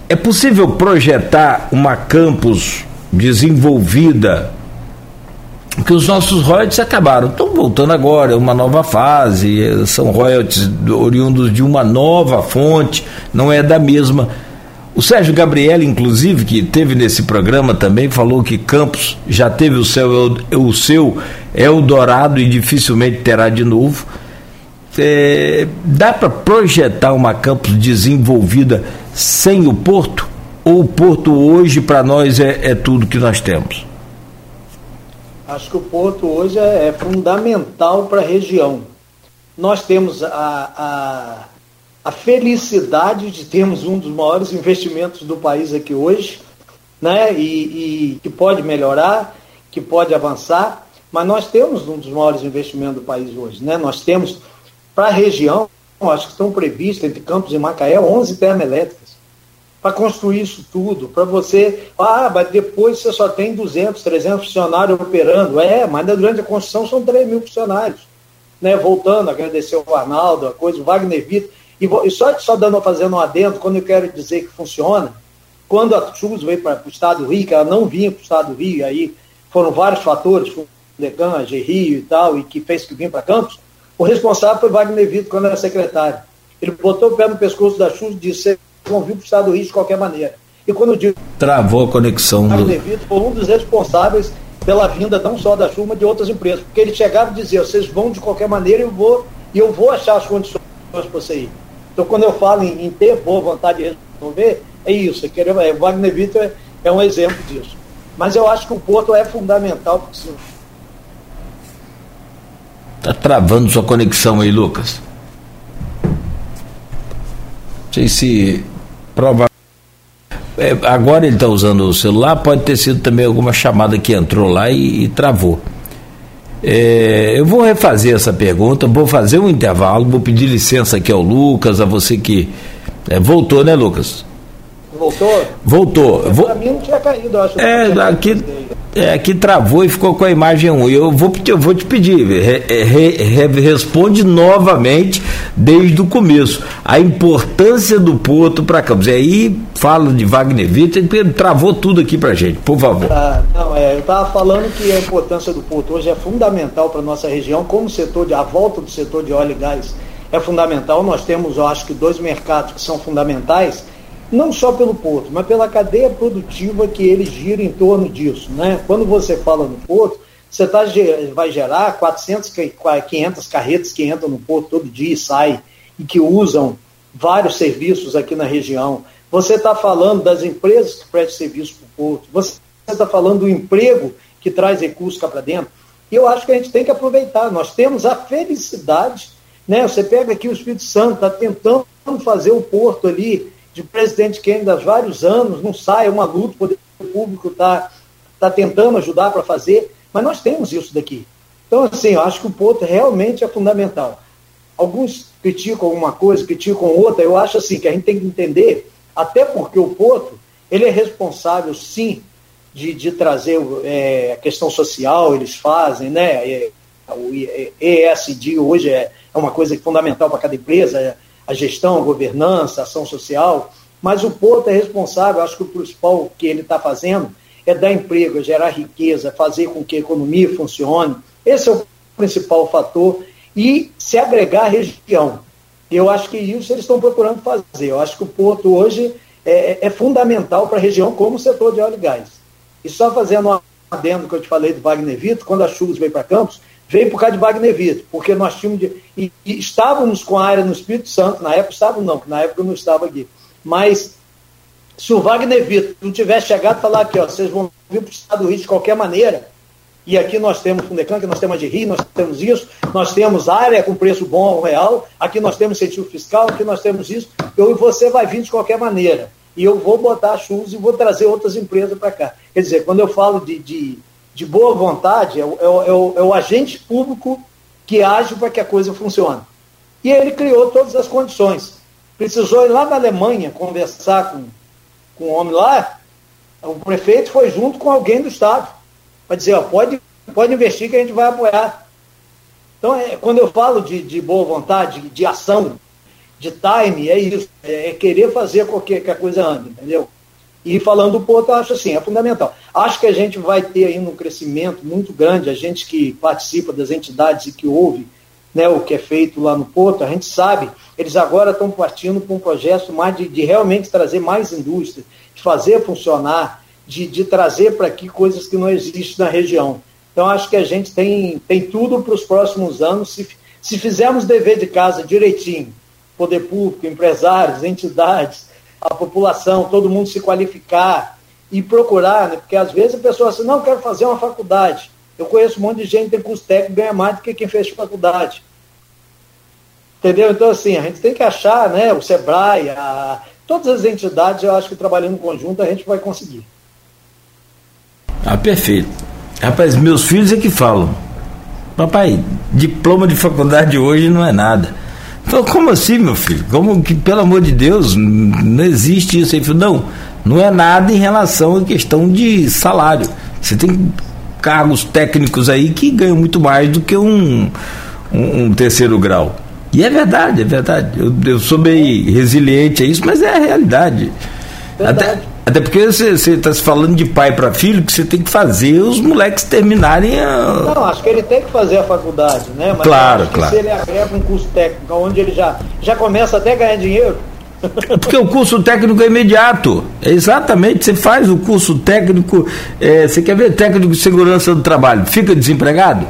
Speaker 2: é possível projetar uma campus desenvolvida que os nossos royalties acabaram. Estão voltando agora, é uma nova fase, são royalties oriundos de uma nova fonte, não é da mesma. O Sérgio Gabriel, inclusive, que teve nesse programa também, falou que Campos já teve o seu, o seu Eldorado e dificilmente terá de novo. É, dá para projetar uma Campos desenvolvida sem o Porto? Ou o Porto hoje para nós é, é tudo que nós temos?
Speaker 3: Acho que o porto hoje é, é fundamental para a região. Nós temos a, a, a, felicidade de termos um dos maiores investimentos do país aqui hoje, né? E, e que pode melhorar, que pode avançar, mas nós temos um dos maiores investimentos do país hoje, né? Nós temos para a região, acho que estão previstas entre Campos e Macaé 11 termoelétricas para construir isso tudo, para você, ah, mas depois você só tem 200, 300 funcionários operando. É, mas durante a construção são 3 mil funcionários. Né? Voltando, agradecer o Arnaldo, a coisa, o Wagner Vitor. E, e só, só dando, fazendo um adendo, quando eu quero dizer que funciona, quando a SUS veio para o Estado do Rio, que ela não vinha para o Estado do Rio, aí foram vários fatores, Decan, Rio e tal, e que fez que vinha para Campos, o responsável foi Wagner Vitor, quando era secretário. Ele botou o pé no pescoço da SUS e disse, vão vir para o Estado do Rio de qualquer maneira. E quando eu digo.
Speaker 2: Travou a conexão.
Speaker 3: Do... Devido, foi um dos responsáveis pela vinda não só da chuva, de outras empresas. Porque ele chegava e dizia: vocês vão de qualquer maneira e eu vou, eu vou achar as condições para você ir. Então, quando eu falo em, em ter boa vontade de resolver, é isso. É, querer, é, Wagner Vitor é, é um exemplo disso. Mas eu acho que o Porto é fundamental. Porque,
Speaker 2: Está travando sua conexão aí, Lucas. Não sei se Prova. É, agora ele está usando o celular, pode ter sido também alguma chamada que entrou lá e, e travou. É, eu vou refazer essa pergunta, vou fazer um intervalo, vou pedir licença aqui ao Lucas, a você que. É, voltou, né, Lucas?
Speaker 3: Voltou?
Speaker 2: Voltou.
Speaker 3: Para mim não tinha caído, acho.
Speaker 2: É, aqui, é, aqui travou e ficou com a imagem 1. Eu vou, eu vou te pedir, re, re, re, responde novamente desde o começo. A importância do Porto para Campos. E aí fala de Wagner Vitor, travou tudo aqui para gente, por favor.
Speaker 3: Ah, não, é, eu estava falando que a importância do Porto hoje é fundamental para nossa região, como setor de, a volta do setor de óleo e gás é fundamental. Nós temos, eu acho que, dois mercados que são fundamentais não só pelo porto, mas pela cadeia produtiva que ele gira em torno disso. Né? Quando você fala no porto, você tá, vai gerar 400, 500 carretas que entram no porto todo dia e saem, e que usam vários serviços aqui na região. Você está falando das empresas que prestam serviço para o porto. Você está falando do emprego que traz recursos cá para dentro. E eu acho que a gente tem que aproveitar. Nós temos a felicidade. Né? Você pega aqui o Espírito Santo, está tentando fazer o porto ali de presidente ainda há vários anos não sai, é uma luta, o poder público está tá tentando ajudar para fazer, mas nós temos isso daqui. Então, assim, eu acho que o Porto realmente é fundamental. Alguns criticam alguma coisa, criticam outra. Eu acho assim que a gente tem que entender, até porque o Porto ele é responsável, sim, de, de trazer é, a questão social, eles fazem, né? É, o ESG hoje é, é uma coisa fundamental para cada empresa, é a gestão, a governança, a ação social, mas o Porto é responsável, acho que o principal que ele está fazendo é dar emprego, é gerar riqueza, fazer com que a economia funcione. Esse é o principal fator e se agregar à região. Eu acho que isso eles estão procurando fazer. Eu acho que o Porto hoje é, é fundamental para a região como setor de óleo e gás. E só fazendo um adendo que eu te falei do Wagner Vitor, quando a Chuvas veio para Campos, veio por causa de Wagner Vitor, porque nós tínhamos de, e, e, estávamos com a área no Espírito Santo, na época estávamos não, na época eu não estava aqui, mas se o Wagner Vitor não tivesse chegado e falar aqui, ó, vocês vão vir para o estado do Rio de qualquer maneira, e aqui nós temos Fundecan, aqui nós temos a de Rio, nós temos isso, nós temos área com preço bom ao real, aqui nós temos incentivo fiscal, aqui nós temos isso, eu você vai vir de qualquer maneira. E eu vou botar chuvas e vou trazer outras empresas para cá. Quer dizer, quando eu falo de, de de boa vontade, é o, é o, é o agente público que age para que a coisa funcione. E ele criou todas as condições. Precisou ir lá na Alemanha conversar com, com o homem lá, o prefeito foi junto com alguém do Estado, para dizer, ó, pode, pode investir que a gente vai apoiar. Então, é, quando eu falo de, de boa vontade, de, ação, de time, é isso, é, é querer fazer que, que a coisa ande, entendeu? E falando do Porto, eu acho assim, é fundamental. Acho que a gente vai ter ainda um crescimento muito grande, a gente que participa das entidades e que ouve né, o que é feito lá no Porto, a gente sabe, eles agora estão partindo para um projeto mais de, de, realmente trazer mais indústria, de fazer funcionar, de, de trazer para aqui coisas que não existem na região. Então, acho que a gente tem, tem tudo para os próximos anos, se, se fizermos dever de casa direitinho, poder público, empresários, entidades, a população, todo mundo se qualificar e procurar, né? porque às vezes a pessoa assim, não, quero fazer uma faculdade. Eu conheço um monte de gente que tem curso técnico ganha mais do que quem fez faculdade. Entendeu? Então, assim, a gente tem que achar, né, o SEBRAE, a, todas as entidades, eu acho que trabalhando em conjunto a gente vai conseguir.
Speaker 2: Ah, perfeito. Rapaz, meus filhos é que falam. Papai, diploma de faculdade hoje não é nada. Como assim, meu filho? Como que, pelo amor de Deus, não existe isso? Ele falou, não, não é nada em relação à questão de salário. Você tem cargos técnicos aí que ganham muito mais do que um, um, um terceiro grau. E é verdade, é verdade. Eu, eu sou bem resiliente a isso, mas é a realidade. Verdade. Até, até porque você está se falando de pai para filho, que você tem que fazer os moleques terminarem
Speaker 3: a. Não, acho que ele tem que fazer a faculdade, né?
Speaker 2: Mas claro, claro.
Speaker 3: se ele agrega um curso técnico, onde ele já, já começa até a ganhar dinheiro.
Speaker 2: Porque o curso técnico é imediato. É exatamente, você faz o curso técnico, é, você quer ver técnico de segurança do trabalho, fica desempregado?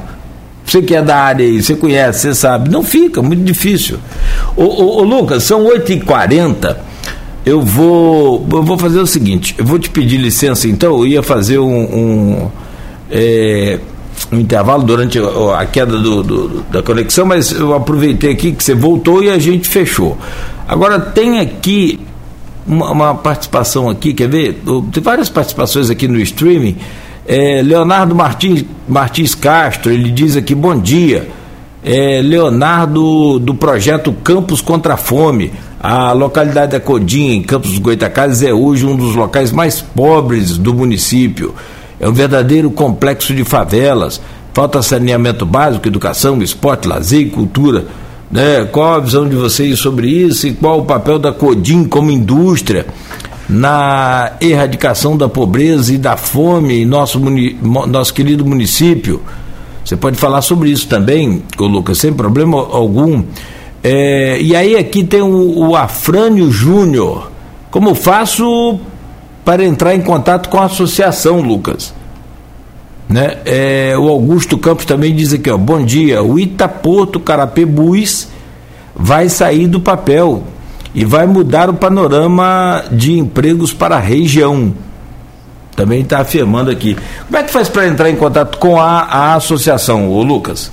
Speaker 2: Você que é da área aí, você conhece, você sabe. Não fica, muito difícil. Ô, ô, ô Lucas, são 8h40 eu vou, eu vou fazer o seguinte, eu vou te pedir licença então, eu ia fazer um, um, é, um intervalo durante a queda do, do, da conexão, mas eu aproveitei aqui que você voltou e a gente fechou. Agora tem aqui uma, uma participação aqui, quer ver? Tem várias participações aqui no streaming. É, Leonardo Martins, Martins Castro, ele diz aqui, bom dia. É, Leonardo do projeto Campos contra a Fome. A localidade da Codinha, em Campos dos Goitacazes, é hoje um dos locais mais pobres do município. É um verdadeiro complexo de favelas. Falta saneamento básico, educação, esporte, lazer e cultura. Né? Qual a visão de vocês sobre isso e qual o papel da Codim como indústria na erradicação da pobreza e da fome em nosso, nosso querido município? Você pode falar sobre isso também, Lucas, sem problema algum. É, e aí aqui tem o, o Afrânio Júnior. Como faço para entrar em contato com a associação, Lucas? Né? É, o Augusto Campos também diz aqui, ó, bom dia, o Itaporto Carapebus vai sair do papel e vai mudar o panorama de empregos para a região. Também está afirmando aqui. Como é que faz para entrar em contato com a, a associação, ô Lucas?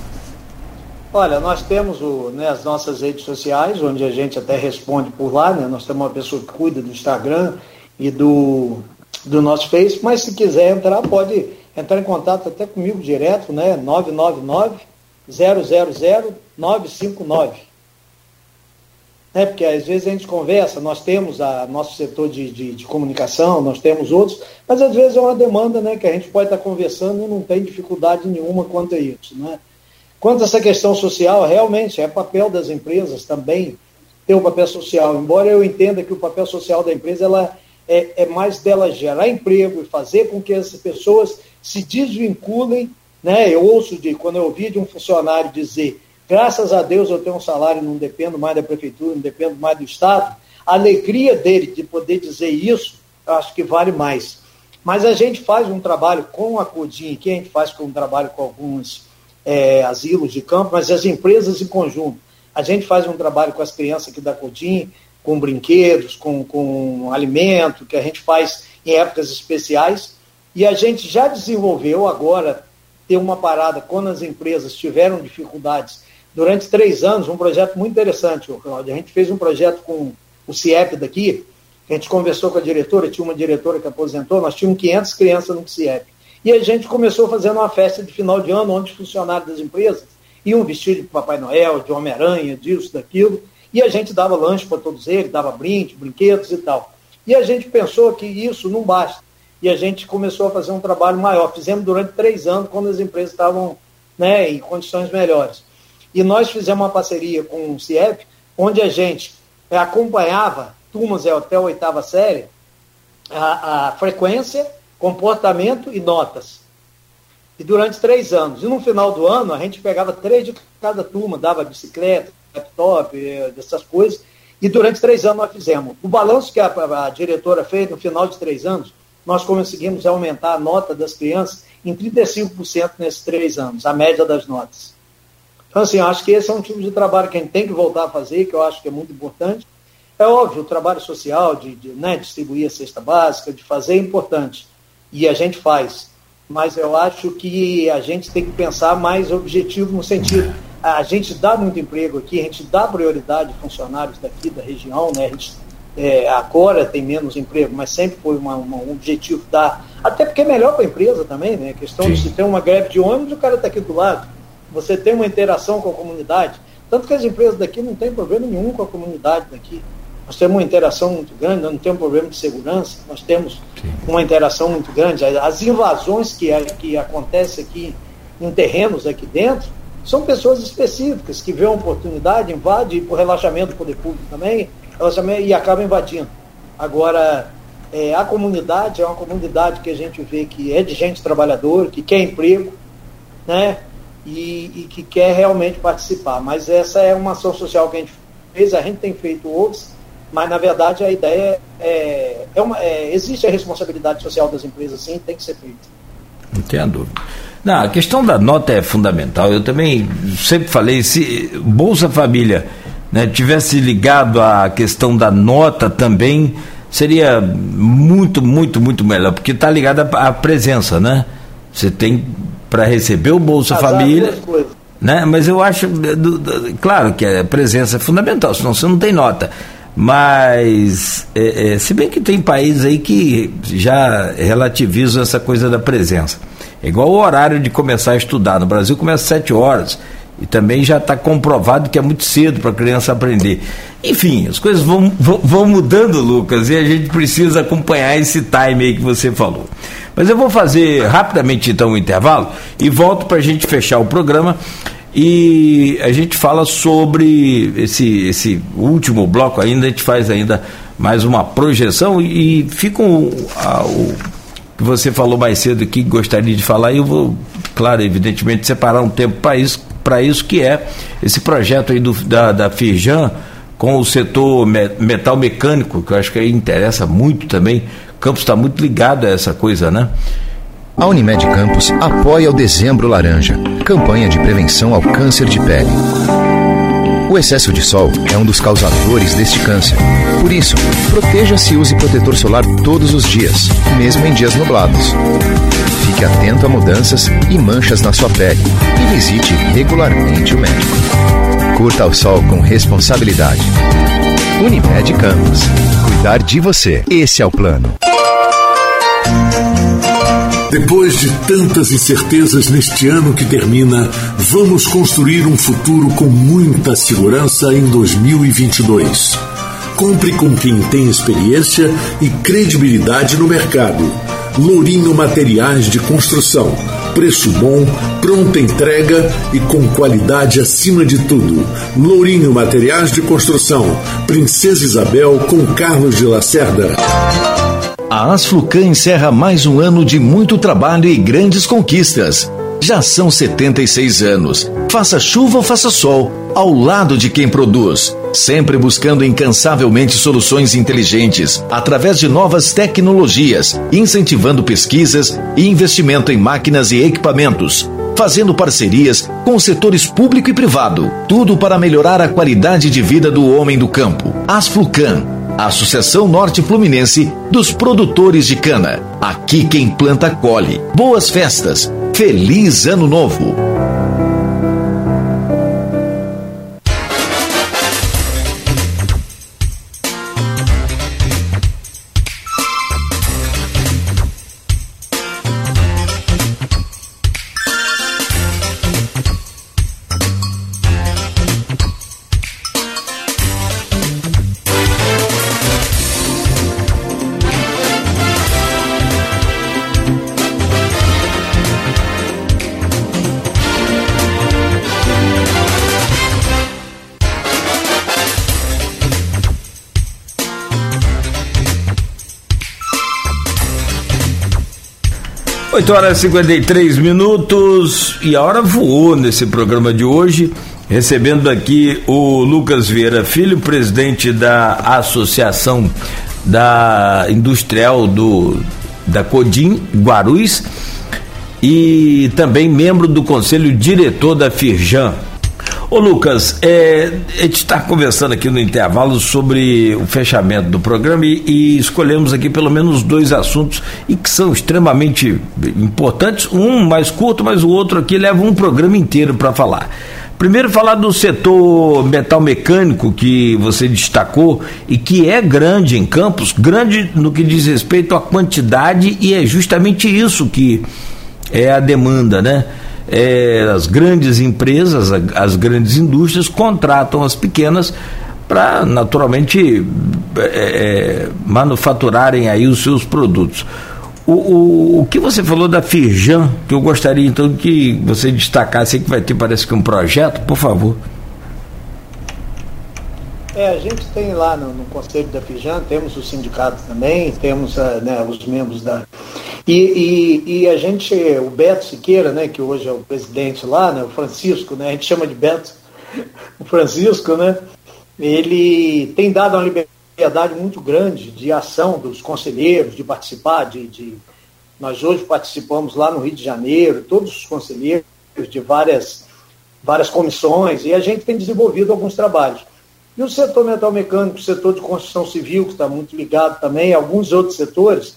Speaker 3: Olha, nós temos o, né, as nossas redes sociais, onde a gente até responde por lá, né? Nós temos uma pessoa que cuida do Instagram e do, do nosso Face, mas se quiser entrar, pode entrar em contato até comigo direto, né? 999 000 959. Né? Porque às vezes a gente conversa, nós temos a nosso setor de, de, de, comunicação, nós temos outros, mas às vezes é uma demanda né, que a gente pode estar conversando e não tem dificuldade nenhuma quanto a isso. Né? Quanto a essa questão social, realmente é papel das empresas também ter um papel social, embora eu entenda que o papel social da empresa ela é, é mais dela gerar emprego e fazer com que essas pessoas se desvinculem. Né? Eu ouço de, quando eu ouvi de um funcionário dizer graças a Deus eu tenho um salário, não dependo mais da prefeitura, não dependo mais do Estado, a alegria dele de poder dizer isso, eu acho que vale mais. Mas a gente faz um trabalho com a Codim, que a gente faz com um trabalho com alguns é, asilos de campo, mas as empresas em conjunto. A gente faz um trabalho com as crianças aqui da Codim, com brinquedos, com, com alimento, que a gente faz em épocas especiais. E a gente já desenvolveu agora, ter uma parada quando as empresas tiveram dificuldades durante três anos, um projeto muito interessante, Cláudio. A gente fez um projeto com o CIEP daqui, a gente conversou com a diretora, tinha uma diretora que aposentou, nós tínhamos 500 crianças no CIEP. E a gente começou fazendo uma festa de final de ano, onde os funcionários das empresas iam vestidos de Papai Noel, de Homem-Aranha, disso, daquilo, e a gente dava lanche para todos eles, dava brinde, brinquedos e tal. E a gente pensou que isso não basta. E a gente começou a fazer um trabalho maior. Fizemos durante três anos, quando as empresas estavam né, em condições melhores. E nós fizemos uma parceria com o CIEP, onde a gente acompanhava turmas até a oitava série, a, a frequência, comportamento e notas. E durante três anos. E no final do ano, a gente pegava três de cada turma, dava bicicleta, laptop, eh, dessas coisas. E durante três anos nós fizemos. O balanço que a, a diretora fez no final de três anos, nós conseguimos aumentar a nota das crianças em 35% nesses três anos, a média das notas. Então, assim, eu acho que esse é um tipo de trabalho que a gente tem que voltar a fazer, que eu acho que é muito importante. É óbvio, o trabalho social, de, de né, distribuir a cesta básica, de fazer é importante. E a gente faz. Mas eu acho que a gente tem que pensar mais objetivo no sentido a gente dá muito emprego aqui, a gente dá prioridade a funcionários daqui da região, né? A gente, é, agora tem menos emprego, mas sempre foi uma, uma, um objetivo dar, até porque é melhor para a empresa também, né? A questão Sim. de se ter uma greve de ônibus, o cara está aqui do lado, você tem uma interação com a comunidade, tanto que as empresas daqui não têm problema nenhum com a comunidade daqui. Nós temos uma interação muito grande, não temos problema de segurança, nós temos Sim. uma interação muito grande. As invasões que, que acontecem aqui em terrenos aqui dentro, são pessoas específicas que vêem uma oportunidade, invadem, por relaxamento do poder público também, e acabam invadindo. Agora, é, a comunidade é uma comunidade que a gente vê que é de gente trabalhadora, que quer emprego, né? E, e, que quer realmente participar. Mas essa é uma ação social que a gente fez, a gente tem feito outros, mas na verdade a ideia é, é, uma, é existe a responsabilidade social das empresas, sim, tem que ser feita.
Speaker 2: Não tenha dúvida. Não, a questão da nota é fundamental. Eu também sempre falei, se Bolsa Família né, tivesse ligado à questão da nota também, seria muito, muito, muito melhor, porque está ligado à, presença, né? Você tem para receber o Bolsa Família. Né? Mas eu acho, do, do, claro que a presença é fundamental, senão você não tem nota. Mas, é, é, se bem que tem países aí que já relativizam essa coisa da presença. É igual o horário de começar a estudar. No Brasil começa às 7 horas. E também já está comprovado que é muito cedo para a criança aprender. Enfim, as coisas vão, vão, vão, mudando, Lucas, e a gente precisa acompanhar esse time aí que você falou. Mas eu vou fazer rapidamente então o um intervalo e volto para a gente fechar o programa. E a gente fala sobre esse, esse último bloco ainda, a gente faz ainda mais uma projeção e, fica o, a, o que você falou mais cedo que gostaria de falar, e eu vou, claro, evidentemente, separar um tempo para isso, para isso que é esse projeto aí do, da, da Firjan com o setor metal mecânico, que eu acho que aí interessa muito também. O campus está muito ligado a essa coisa, né?
Speaker 4: A Unimed Campos apoia o Dezembro Laranja, campanha de prevenção ao câncer de pele. O excesso de sol é um dos causadores deste câncer. Por isso, proteja-se e use protetor solar todos os dias, mesmo em dias nublados. Fique atento a mudanças e manchas na sua pele e visite regularmente o médico. Curta o sol com responsabilidade. Unimed Campos. Cuidar de você. Esse é o plano.
Speaker 5: Depois de tantas incertezas neste ano que termina, vamos construir um futuro com muita segurança em 2022. Compre com quem tem experiência e credibilidade no mercado. Lourinho Materiais de Construção. Preço bom, pronta entrega e com qualidade acima de tudo. Lourinho Materiais de Construção. Princesa Isabel com Carlos de Lacerda.
Speaker 4: A Asflucan encerra mais um ano de muito trabalho e grandes conquistas. Já são 76 anos. Faça chuva ou faça sol, ao lado de quem produz, sempre buscando incansavelmente soluções inteligentes através de novas tecnologias, incentivando pesquisas e investimento em máquinas e equipamentos, fazendo parcerias com os setores público e privado, tudo para melhorar a qualidade de vida do homem do campo. Asflucan Associação Norte Fluminense dos Produtores de Cana. Aqui quem planta colhe. Boas festas. Feliz Ano Novo.
Speaker 2: 8 horas e 53 minutos e a hora voou nesse programa de hoje, recebendo aqui o Lucas Vieira Filho, presidente da Associação da Industrial do da Codim Guarulhos e também membro do conselho diretor da Firjan. Ô Lucas, é, a gente está conversando aqui no intervalo sobre o fechamento do programa e, e, escolhemos aqui pelo menos dois assuntos e que são extremamente importantes. Um mais curto, mas o outro aqui leva um programa inteiro para falar. Primeiro falar do setor metal mecânico que você destacou e que é grande em Campos, grande no que diz respeito à quantidade e é justamente isso que é a demanda, né? É, as grandes empresas, as grandes indústrias contratam as pequenas para naturalmente é, é, manufaturarem aí os seus produtos. O, o, o, que você falou da Firjan, que eu gostaria então que você destacasse que vai ter, parece que um projeto, por favor.
Speaker 3: É, a gente tem lá no, no conselho da Firjan, temos o sindicato também, temos uh, né, os membros da, e, e, e, a gente, o Beto Siqueira, né, que hoje é o presidente lá, né, o Francisco, né, a gente chama de Beto, o Francisco, né, ele tem dado uma liberdade muito grande de ação dos conselheiros, de participar, de, de nós hoje participamos lá no Rio de Janeiro, todos os conselheiros de várias, várias comissões, e a gente tem desenvolvido alguns trabalhos. E o setor metal mecânico, o setor de construção civil, que está muito ligado também, alguns outros setores,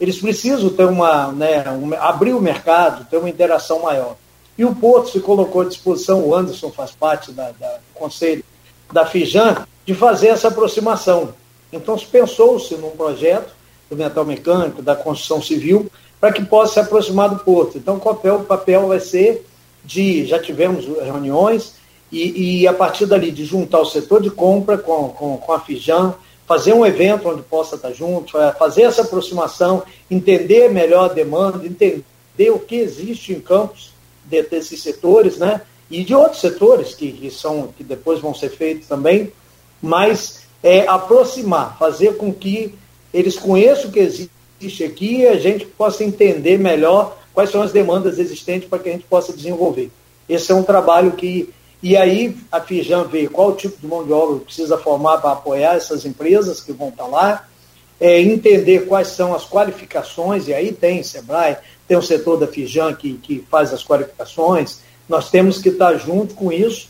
Speaker 3: eles precisam ter uma, né, um, abrir o mercado, ter uma interação maior. E o Porto se colocou à disposição, o Anderson faz parte da, da do conselho da Fijan, de fazer essa aproximação. Então, pensou-se num projeto do metal mecânico, da construção civil, para que possa se aproximar do Porto. Então, o papel, o papel vai ser de, já tivemos reuniões, e, e, a partir dali de juntar o setor de compra com, com, com a Fijan, fazer um evento onde possa estar junto, é, fazer essa aproximação, entender melhor a demanda, entender o que existe em campos de, desses setores, né? E de outros setores que, que, são que depois vão ser feitos também, mas é, aproximar, fazer com que eles conheçam o que existe aqui e a gente possa entender melhor quais são as demandas existentes para que a gente possa desenvolver. Esse é um trabalho que e aí a Fijan vê qual tipo de mão de obra precisa formar para apoiar essas empresas que vão estar lá, é, entender quais são as qualificações, e aí tem Sebrae, tem o setor da Fijan que, que faz as qualificações, nós temos que estar junto com isso,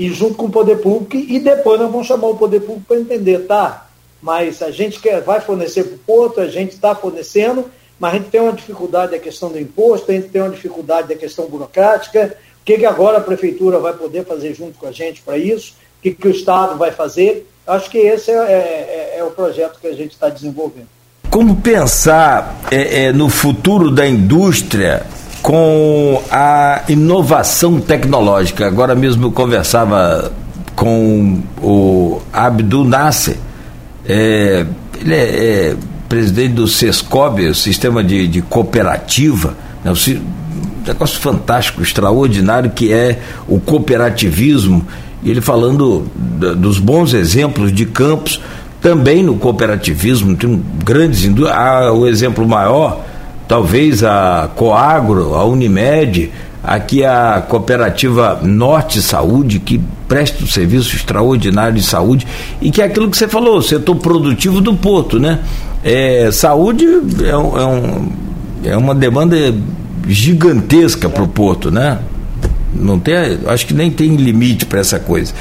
Speaker 3: e junto com o poder público, e depois nós vamos chamar o poder público para entender, tá? Mas a gente quer, vai fornecer para o porto, a gente está fornecendo, mas a gente tem uma dificuldade da questão do imposto, a gente tem uma dificuldade da questão burocrática, que, que agora a prefeitura vai poder fazer junto com a gente para isso? O que, que o Estado vai fazer? Acho que esse é, é, é, é o projeto que a gente está desenvolvendo.
Speaker 2: como pensar é, é, no futuro da indústria com a inovação tecnológica. Agora mesmo eu conversava com o Abdul Nasser, é, ele é, presidente do SESCOB, o Sistema de, de Cooperativa, né, um negócio fantástico, extraordinário que é o cooperativismo, e ele falando dos bons exemplos de campos, também no cooperativismo, tem grandes indústrias, ah, o exemplo maior talvez a Coagro, a Unimed, aqui a cooperativa Norte Saúde, que presta um serviço extraordinário de saúde, e que é aquilo que você falou, o setor produtivo do porto, né? É, saúde é, é, um, é uma demanda gigantesca para o porto, né? Não tem, acho que nem tem limite para essa coisa.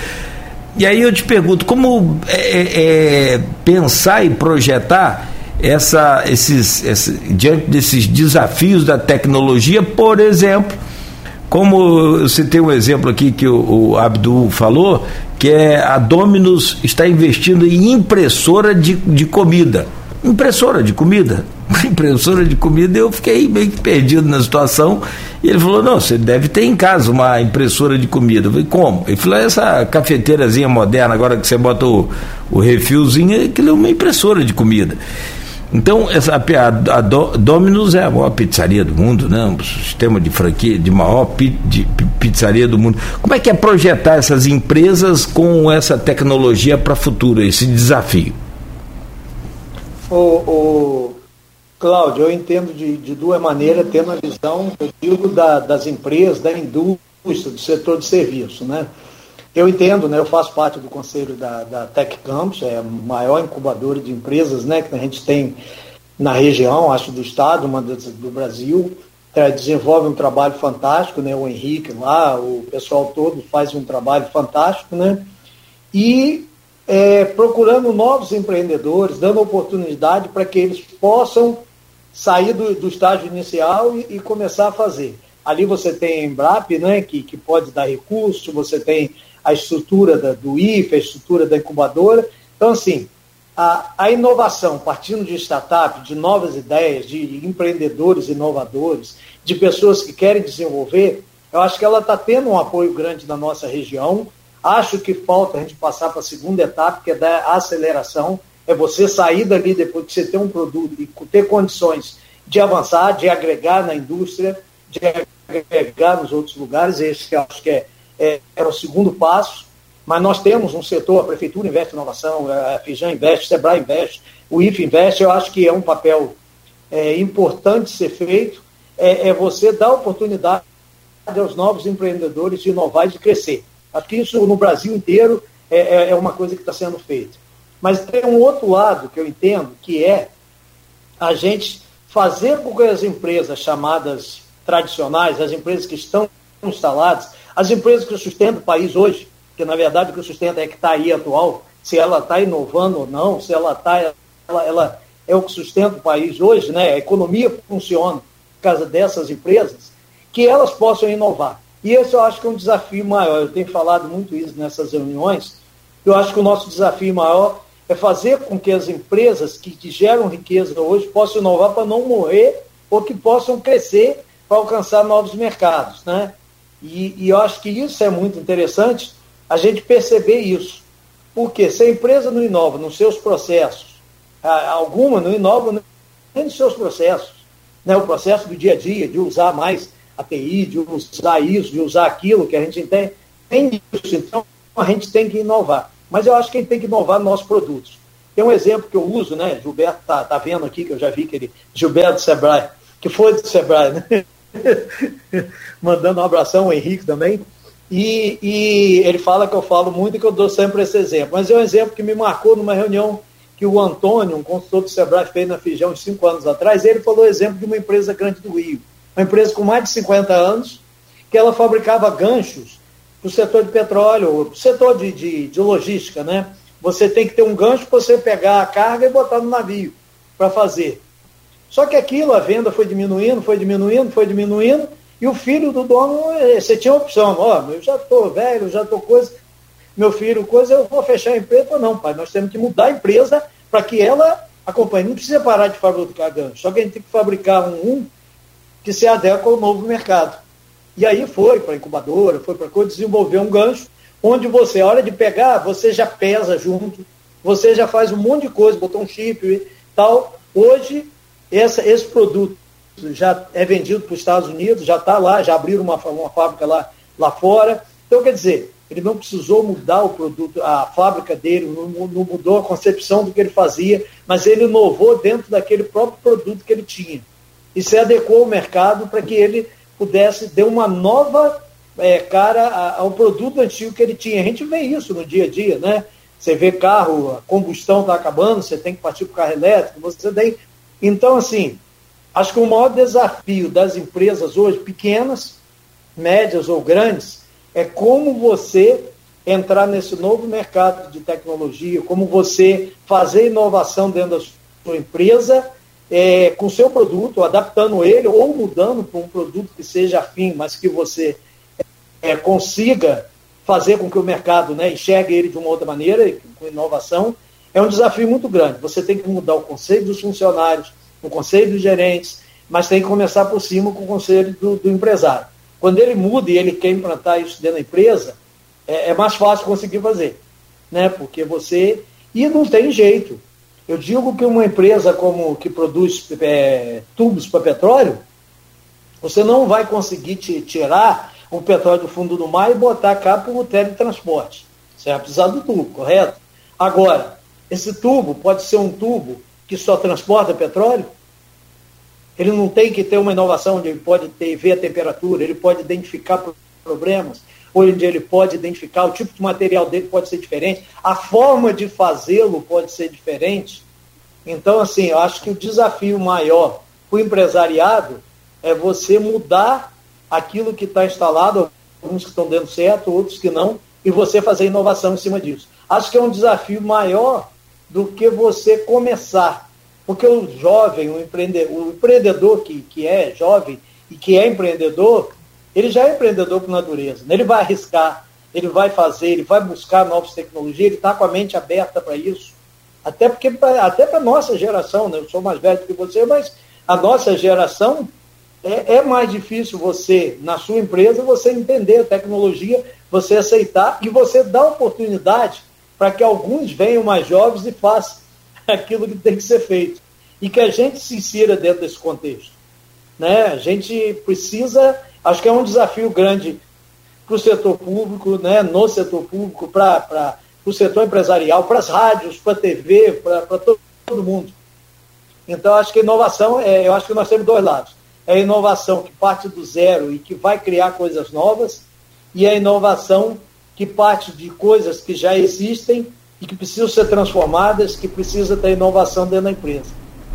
Speaker 2: E aí eu te pergunto, como é, é, é pensar e projetar essa, esses, esse, diante desses desafios da tecnologia, por exemplo, como você tem um exemplo aqui que o, o Abdul falou, que é a Dominus está investindo em impressora de, de comida. Impressora de comida. Impressora de comida, eu fiquei meio que perdido na situação. E ele falou: Não, você deve ter em casa uma impressora de comida. Eu falei: Como? Ele falou: Essa cafeteirazinha moderna, agora que você bota o, o refilzinho, aquilo é uma impressora de comida. Então, essa, a, a Domino's é a maior pizzaria do mundo, né? sistema de franquia de maior pi, de pizzaria do mundo. Como é que é projetar essas empresas com essa tecnologia para o futuro, esse desafio?
Speaker 3: O, o Cláudio, eu entendo de, de duas maneiras, tendo a visão, eu digo, da, das empresas, da indústria, do setor de serviço, né? Eu entendo, né, eu faço parte do conselho da, da Tech Campus, é a maior incubadora de empresas né, que a gente tem na região, acho do estado, uma do, do Brasil. É, desenvolve um trabalho fantástico, né, o Henrique lá, o pessoal todo faz um trabalho fantástico, né? E é, procurando novos empreendedores, dando oportunidade para que eles possam sair do, do estágio inicial e, e, começar a fazer. Ali você tem a Embrap, né, que, que pode dar recurso, você tem a estrutura da, do IFE, a estrutura da incubadora. Então, assim, a, a inovação, partindo de startup, de novas ideias, de empreendedores inovadores, de pessoas que querem desenvolver, eu acho que ela está tendo um apoio grande na nossa região. Acho que falta a gente passar para a segunda etapa, que é da aceleração, é você sair dali depois que você tem um produto e ter condições de avançar, de agregar na indústria, de agregar nos outros lugares. Esse acho que é é, é o segundo passo, mas nós temos um setor, a Prefeitura investe em inovação, a Fijan investe, o Sebrae investe, o IF investe, eu acho que é um papel é, importante ser feito, é, é, você dar oportunidade aos novos empreendedores de inovar e de crescer. Acho que isso no Brasil inteiro é, é, é uma coisa que está sendo feita. Mas tem um outro lado que eu entendo, que é a gente fazer com que as empresas chamadas tradicionais, as empresas que estão instaladas, as empresas que sustentam o país hoje, que na verdade o que sustenta é que está aí atual, se ela está inovando ou não, se ela está, ela, ela, é o que sustenta o país hoje, né? A economia funciona por causa dessas empresas, que elas possam inovar. E esse eu acho que é um desafio maior. Eu tenho falado muito isso nessas reuniões. Eu acho que o nosso desafio maior é fazer com que as empresas que, geram riqueza hoje possam inovar para não morrer ou que possam crescer para alcançar novos mercados, né? E, e eu acho que isso é muito interessante, a gente perceber isso. Porque se a empresa não inova nos seus processos, alguma não inova nem nos seus processos, né? o processo do dia a dia, de usar mais a TI, de usar isso, de usar aquilo que a gente tem, tem isso. Então, a gente tem que inovar. Mas eu acho que a gente tem que inovar nossos produtos. Tem um exemplo que eu uso, né? Gilberto está tá vendo aqui, que eu já vi que ele. Gilberto Sebrae, que foi do Sebrae, né? Mandando um abração ao Henrique também. E, e, ele fala que eu falo muito e que eu dou sempre esse exemplo. Mas é um exemplo que me marcou numa reunião que o Antônio, um consultor do Sebrae, fez na Fijão cinco anos atrás. Ele falou o exemplo de uma empresa grande do Rio. Uma empresa com mais de 50 anos, que ela fabricava ganchos para o setor de petróleo, para o setor de, de, de logística. Né? Você tem que ter um gancho para você pegar a carga e botar no navio para fazer. Só que aquilo, a venda foi diminuindo, foi diminuindo, foi diminuindo, e o filho do dono, eh, você tinha opção, ó, oh, eu já estou velho, já estou coisa, meu filho, coisa, eu vou fechar a empresa. Não, pai, nós temos que mudar a empresa para que ela a companhia não precisa parar de fabricar gancho, só que a gente tem que fabricar um, um que se adequa ao novo mercado. E aí foi para a incubadora, foi para coisa, desenvolver um gancho onde você, a hora de pegar, você já pesa junto, você já faz um monte de coisa, botou um chip e tal. Hoje, essa, esse produto já é vendido para os Estados Unidos, já está lá, já abriram uma, uma fábrica lá, lá fora. Então, quer dizer, ele não precisou mudar o produto, a fábrica dele, não, não, mudou a concepção do que ele fazia, mas ele inovou dentro daquele próprio produto que ele tinha. E se adequou ao mercado para que ele pudesse dar uma nova é, cara ao produto antigo que ele tinha. A gente vê isso no dia a dia, né? Você vê carro, a combustão está acabando, você tem que partir para o carro elétrico, você tem. Então, assim, acho que o maior desafio das empresas hoje, pequenas, médias ou grandes, é como você entrar nesse novo mercado de tecnologia, como você fazer inovação dentro da sua empresa é, com seu produto, adaptando ele ou mudando para um produto que seja afim, mas que você é, consiga fazer com que o mercado né, enxergue ele de uma outra maneira, com inovação, é um desafio muito grande. Você tem que mudar o conceito dos funcionários, o conceito dos gerentes, mas tem que começar por cima com o conselho do, do empresário. Quando ele muda e ele quer implantar isso dentro da empresa, é, é mais fácil conseguir fazer. Né? Porque você. E não tem jeito. Eu digo que uma empresa como que produz é, tubos para petróleo, você não vai conseguir tirar o petróleo do fundo do mar e botar cá para o teletransporte. Você vai precisar do tubo, correto? Agora, esse tubo pode ser um tubo que só transporta petróleo? Ele não tem que ter uma inovação onde ele pode ter, ver a temperatura, ele pode identificar problemas, onde ele pode identificar o tipo de material dele pode ser diferente, a forma de fazê-lo pode ser diferente. Então, assim, eu acho que o desafio maior para o empresariado é você mudar aquilo que está instalado, alguns que estão dando certo, outros que não, e você fazer inovação em cima disso. Acho que é um desafio maior do que você começar porque o jovem, o empreendedor, o empreendedor que, que é jovem e que é empreendedor, ele já é empreendedor por natureza. Né? Ele vai arriscar, ele vai fazer, ele vai buscar novas tecnologias, ele está com a mente aberta para isso. Até porque até para a nossa geração, né? eu sou mais velho que você, mas a nossa geração é, é, mais difícil você, na sua empresa, você entender a tecnologia, você aceitar e você dar oportunidade para que alguns venham mais jovens e façam aquilo que tem que ser feito. E que a gente se insira dentro desse contexto. Né? A gente precisa, acho que é um desafio grande para o setor público, né? no setor público, para o setor empresarial, para as rádios, para a TV, para todo, todo mundo. Então, acho que inovação, é, eu acho que nós temos dois lados. É a inovação que parte do zero e que vai criar coisas novas, e a inovação que parte de coisas que já existem e que precisam ser transformadas, que precisa ter inovação dentro da empresa.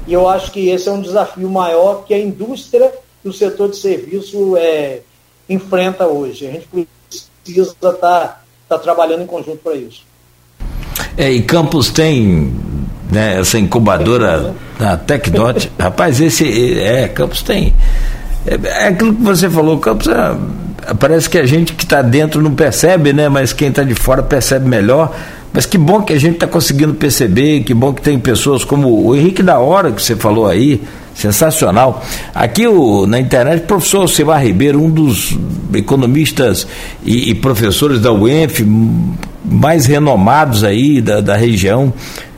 Speaker 3: E eu acho que esse é um desafio maior que a indústria e o setor de serviço é, enfrenta hoje. A gente precisa estar tá, tá trabalhando em conjunto para isso.
Speaker 2: É, e Campos tem né, essa incubadora da TecDot. Rapaz, esse é, Campos tem. É, é aquilo que você falou, Campos é, parece que a gente que está dentro não percebe, né? Mas quem está de fora percebe melhor. Mas que bom que a gente está conseguindo perceber, que bom que tem pessoas como o Henrique da Hora, que você falou aí, sensacional. Aqui o, na internet, o professor Alcimar Ribeiro, um dos economistas e, e, professores da UENF mais renomados aí da, da região.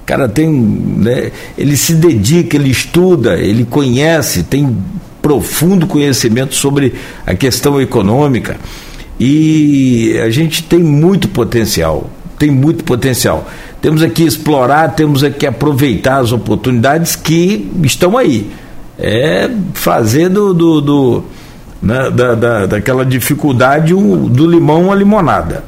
Speaker 2: Cara, tem. Né, ele se dedica, ele estuda, ele conhece, tem profundo conhecimento sobre a questão econômica. E a gente tem muito potencial tem muito potencial. Temos aqui explorar, temos aqui aproveitar as oportunidades que estão aí. É fazer do, do, do né, da, da, daquela dificuldade do limão uma limonada.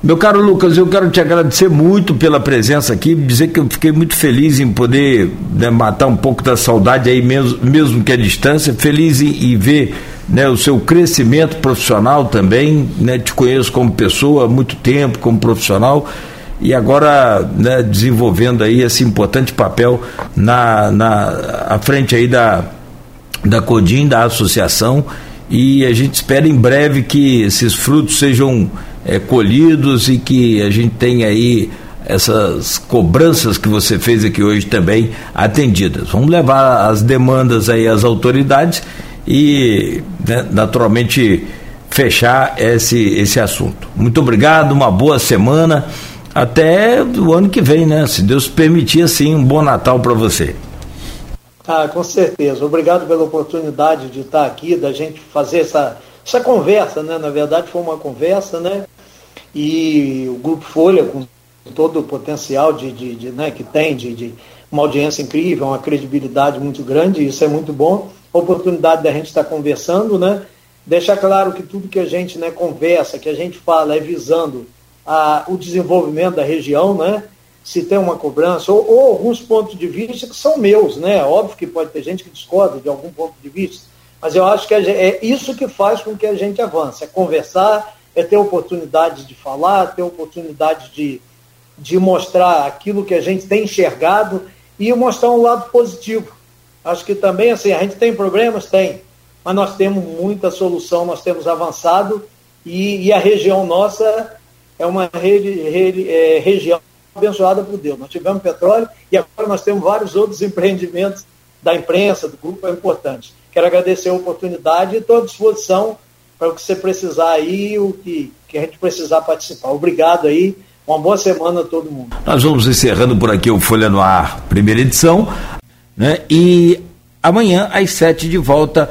Speaker 2: Meu caro Lucas, eu quero te agradecer muito pela presença aqui, dizer que eu fiquei muito feliz em poder né, matar um pouco da saudade aí mesmo, mesmo que a distância, feliz em, em ver né, o seu crescimento profissional também, né, te conheço como pessoa há muito tempo, como profissional, e agora né, desenvolvendo aí esse importante papel na, na à frente aí da, da CODIM, da associação, e a gente espera em breve que esses frutos sejam é, colhidos e que a gente tenha aí essas cobranças que você fez aqui hoje também atendidas. Vamos levar as demandas aí às autoridades e, né, naturalmente, fechar esse, esse assunto. Muito obrigado, uma boa semana. Até o ano que vem, né? Se Deus permitir, assim, um bom Natal para você.
Speaker 3: Ah, com certeza. Obrigado pela oportunidade de estar aqui, da gente fazer essa, essa conversa, né? Na verdade, foi uma conversa, né? E o Grupo Folha, com todo o potencial de, de, de né, que tem, de, de uma audiência incrível, uma credibilidade muito grande, isso é muito bom. A oportunidade da gente estar conversando, né? Deixar claro que tudo que a gente né, conversa, que a gente fala, é visando a, o desenvolvimento da região, né? Se tem uma cobrança, ou, ou, alguns pontos de vista que são meus, né? Óbvio que pode ter gente que discorda de algum ponto de vista, mas eu acho que é isso que faz com que a gente avance, é conversar, é ter oportunidade de falar, ter oportunidade de, de mostrar aquilo que a gente tem enxergado e mostrar um lado positivo. Acho que também, assim, a gente tem problemas? Tem, mas nós temos muita solução, nós temos avançado e, e a região nossa é uma é, região abençoada por Deus. Nós tivemos petróleo e agora nós temos vários outros empreendimentos da imprensa, do grupo, é importante. Quero agradecer a oportunidade e estou à disposição para o que você precisar aí, o que, que a gente precisar participar. Obrigado aí, uma boa semana a todo mundo.
Speaker 2: Nós vamos encerrando por aqui o Folha no Ar, primeira edição, né? e amanhã às sete de volta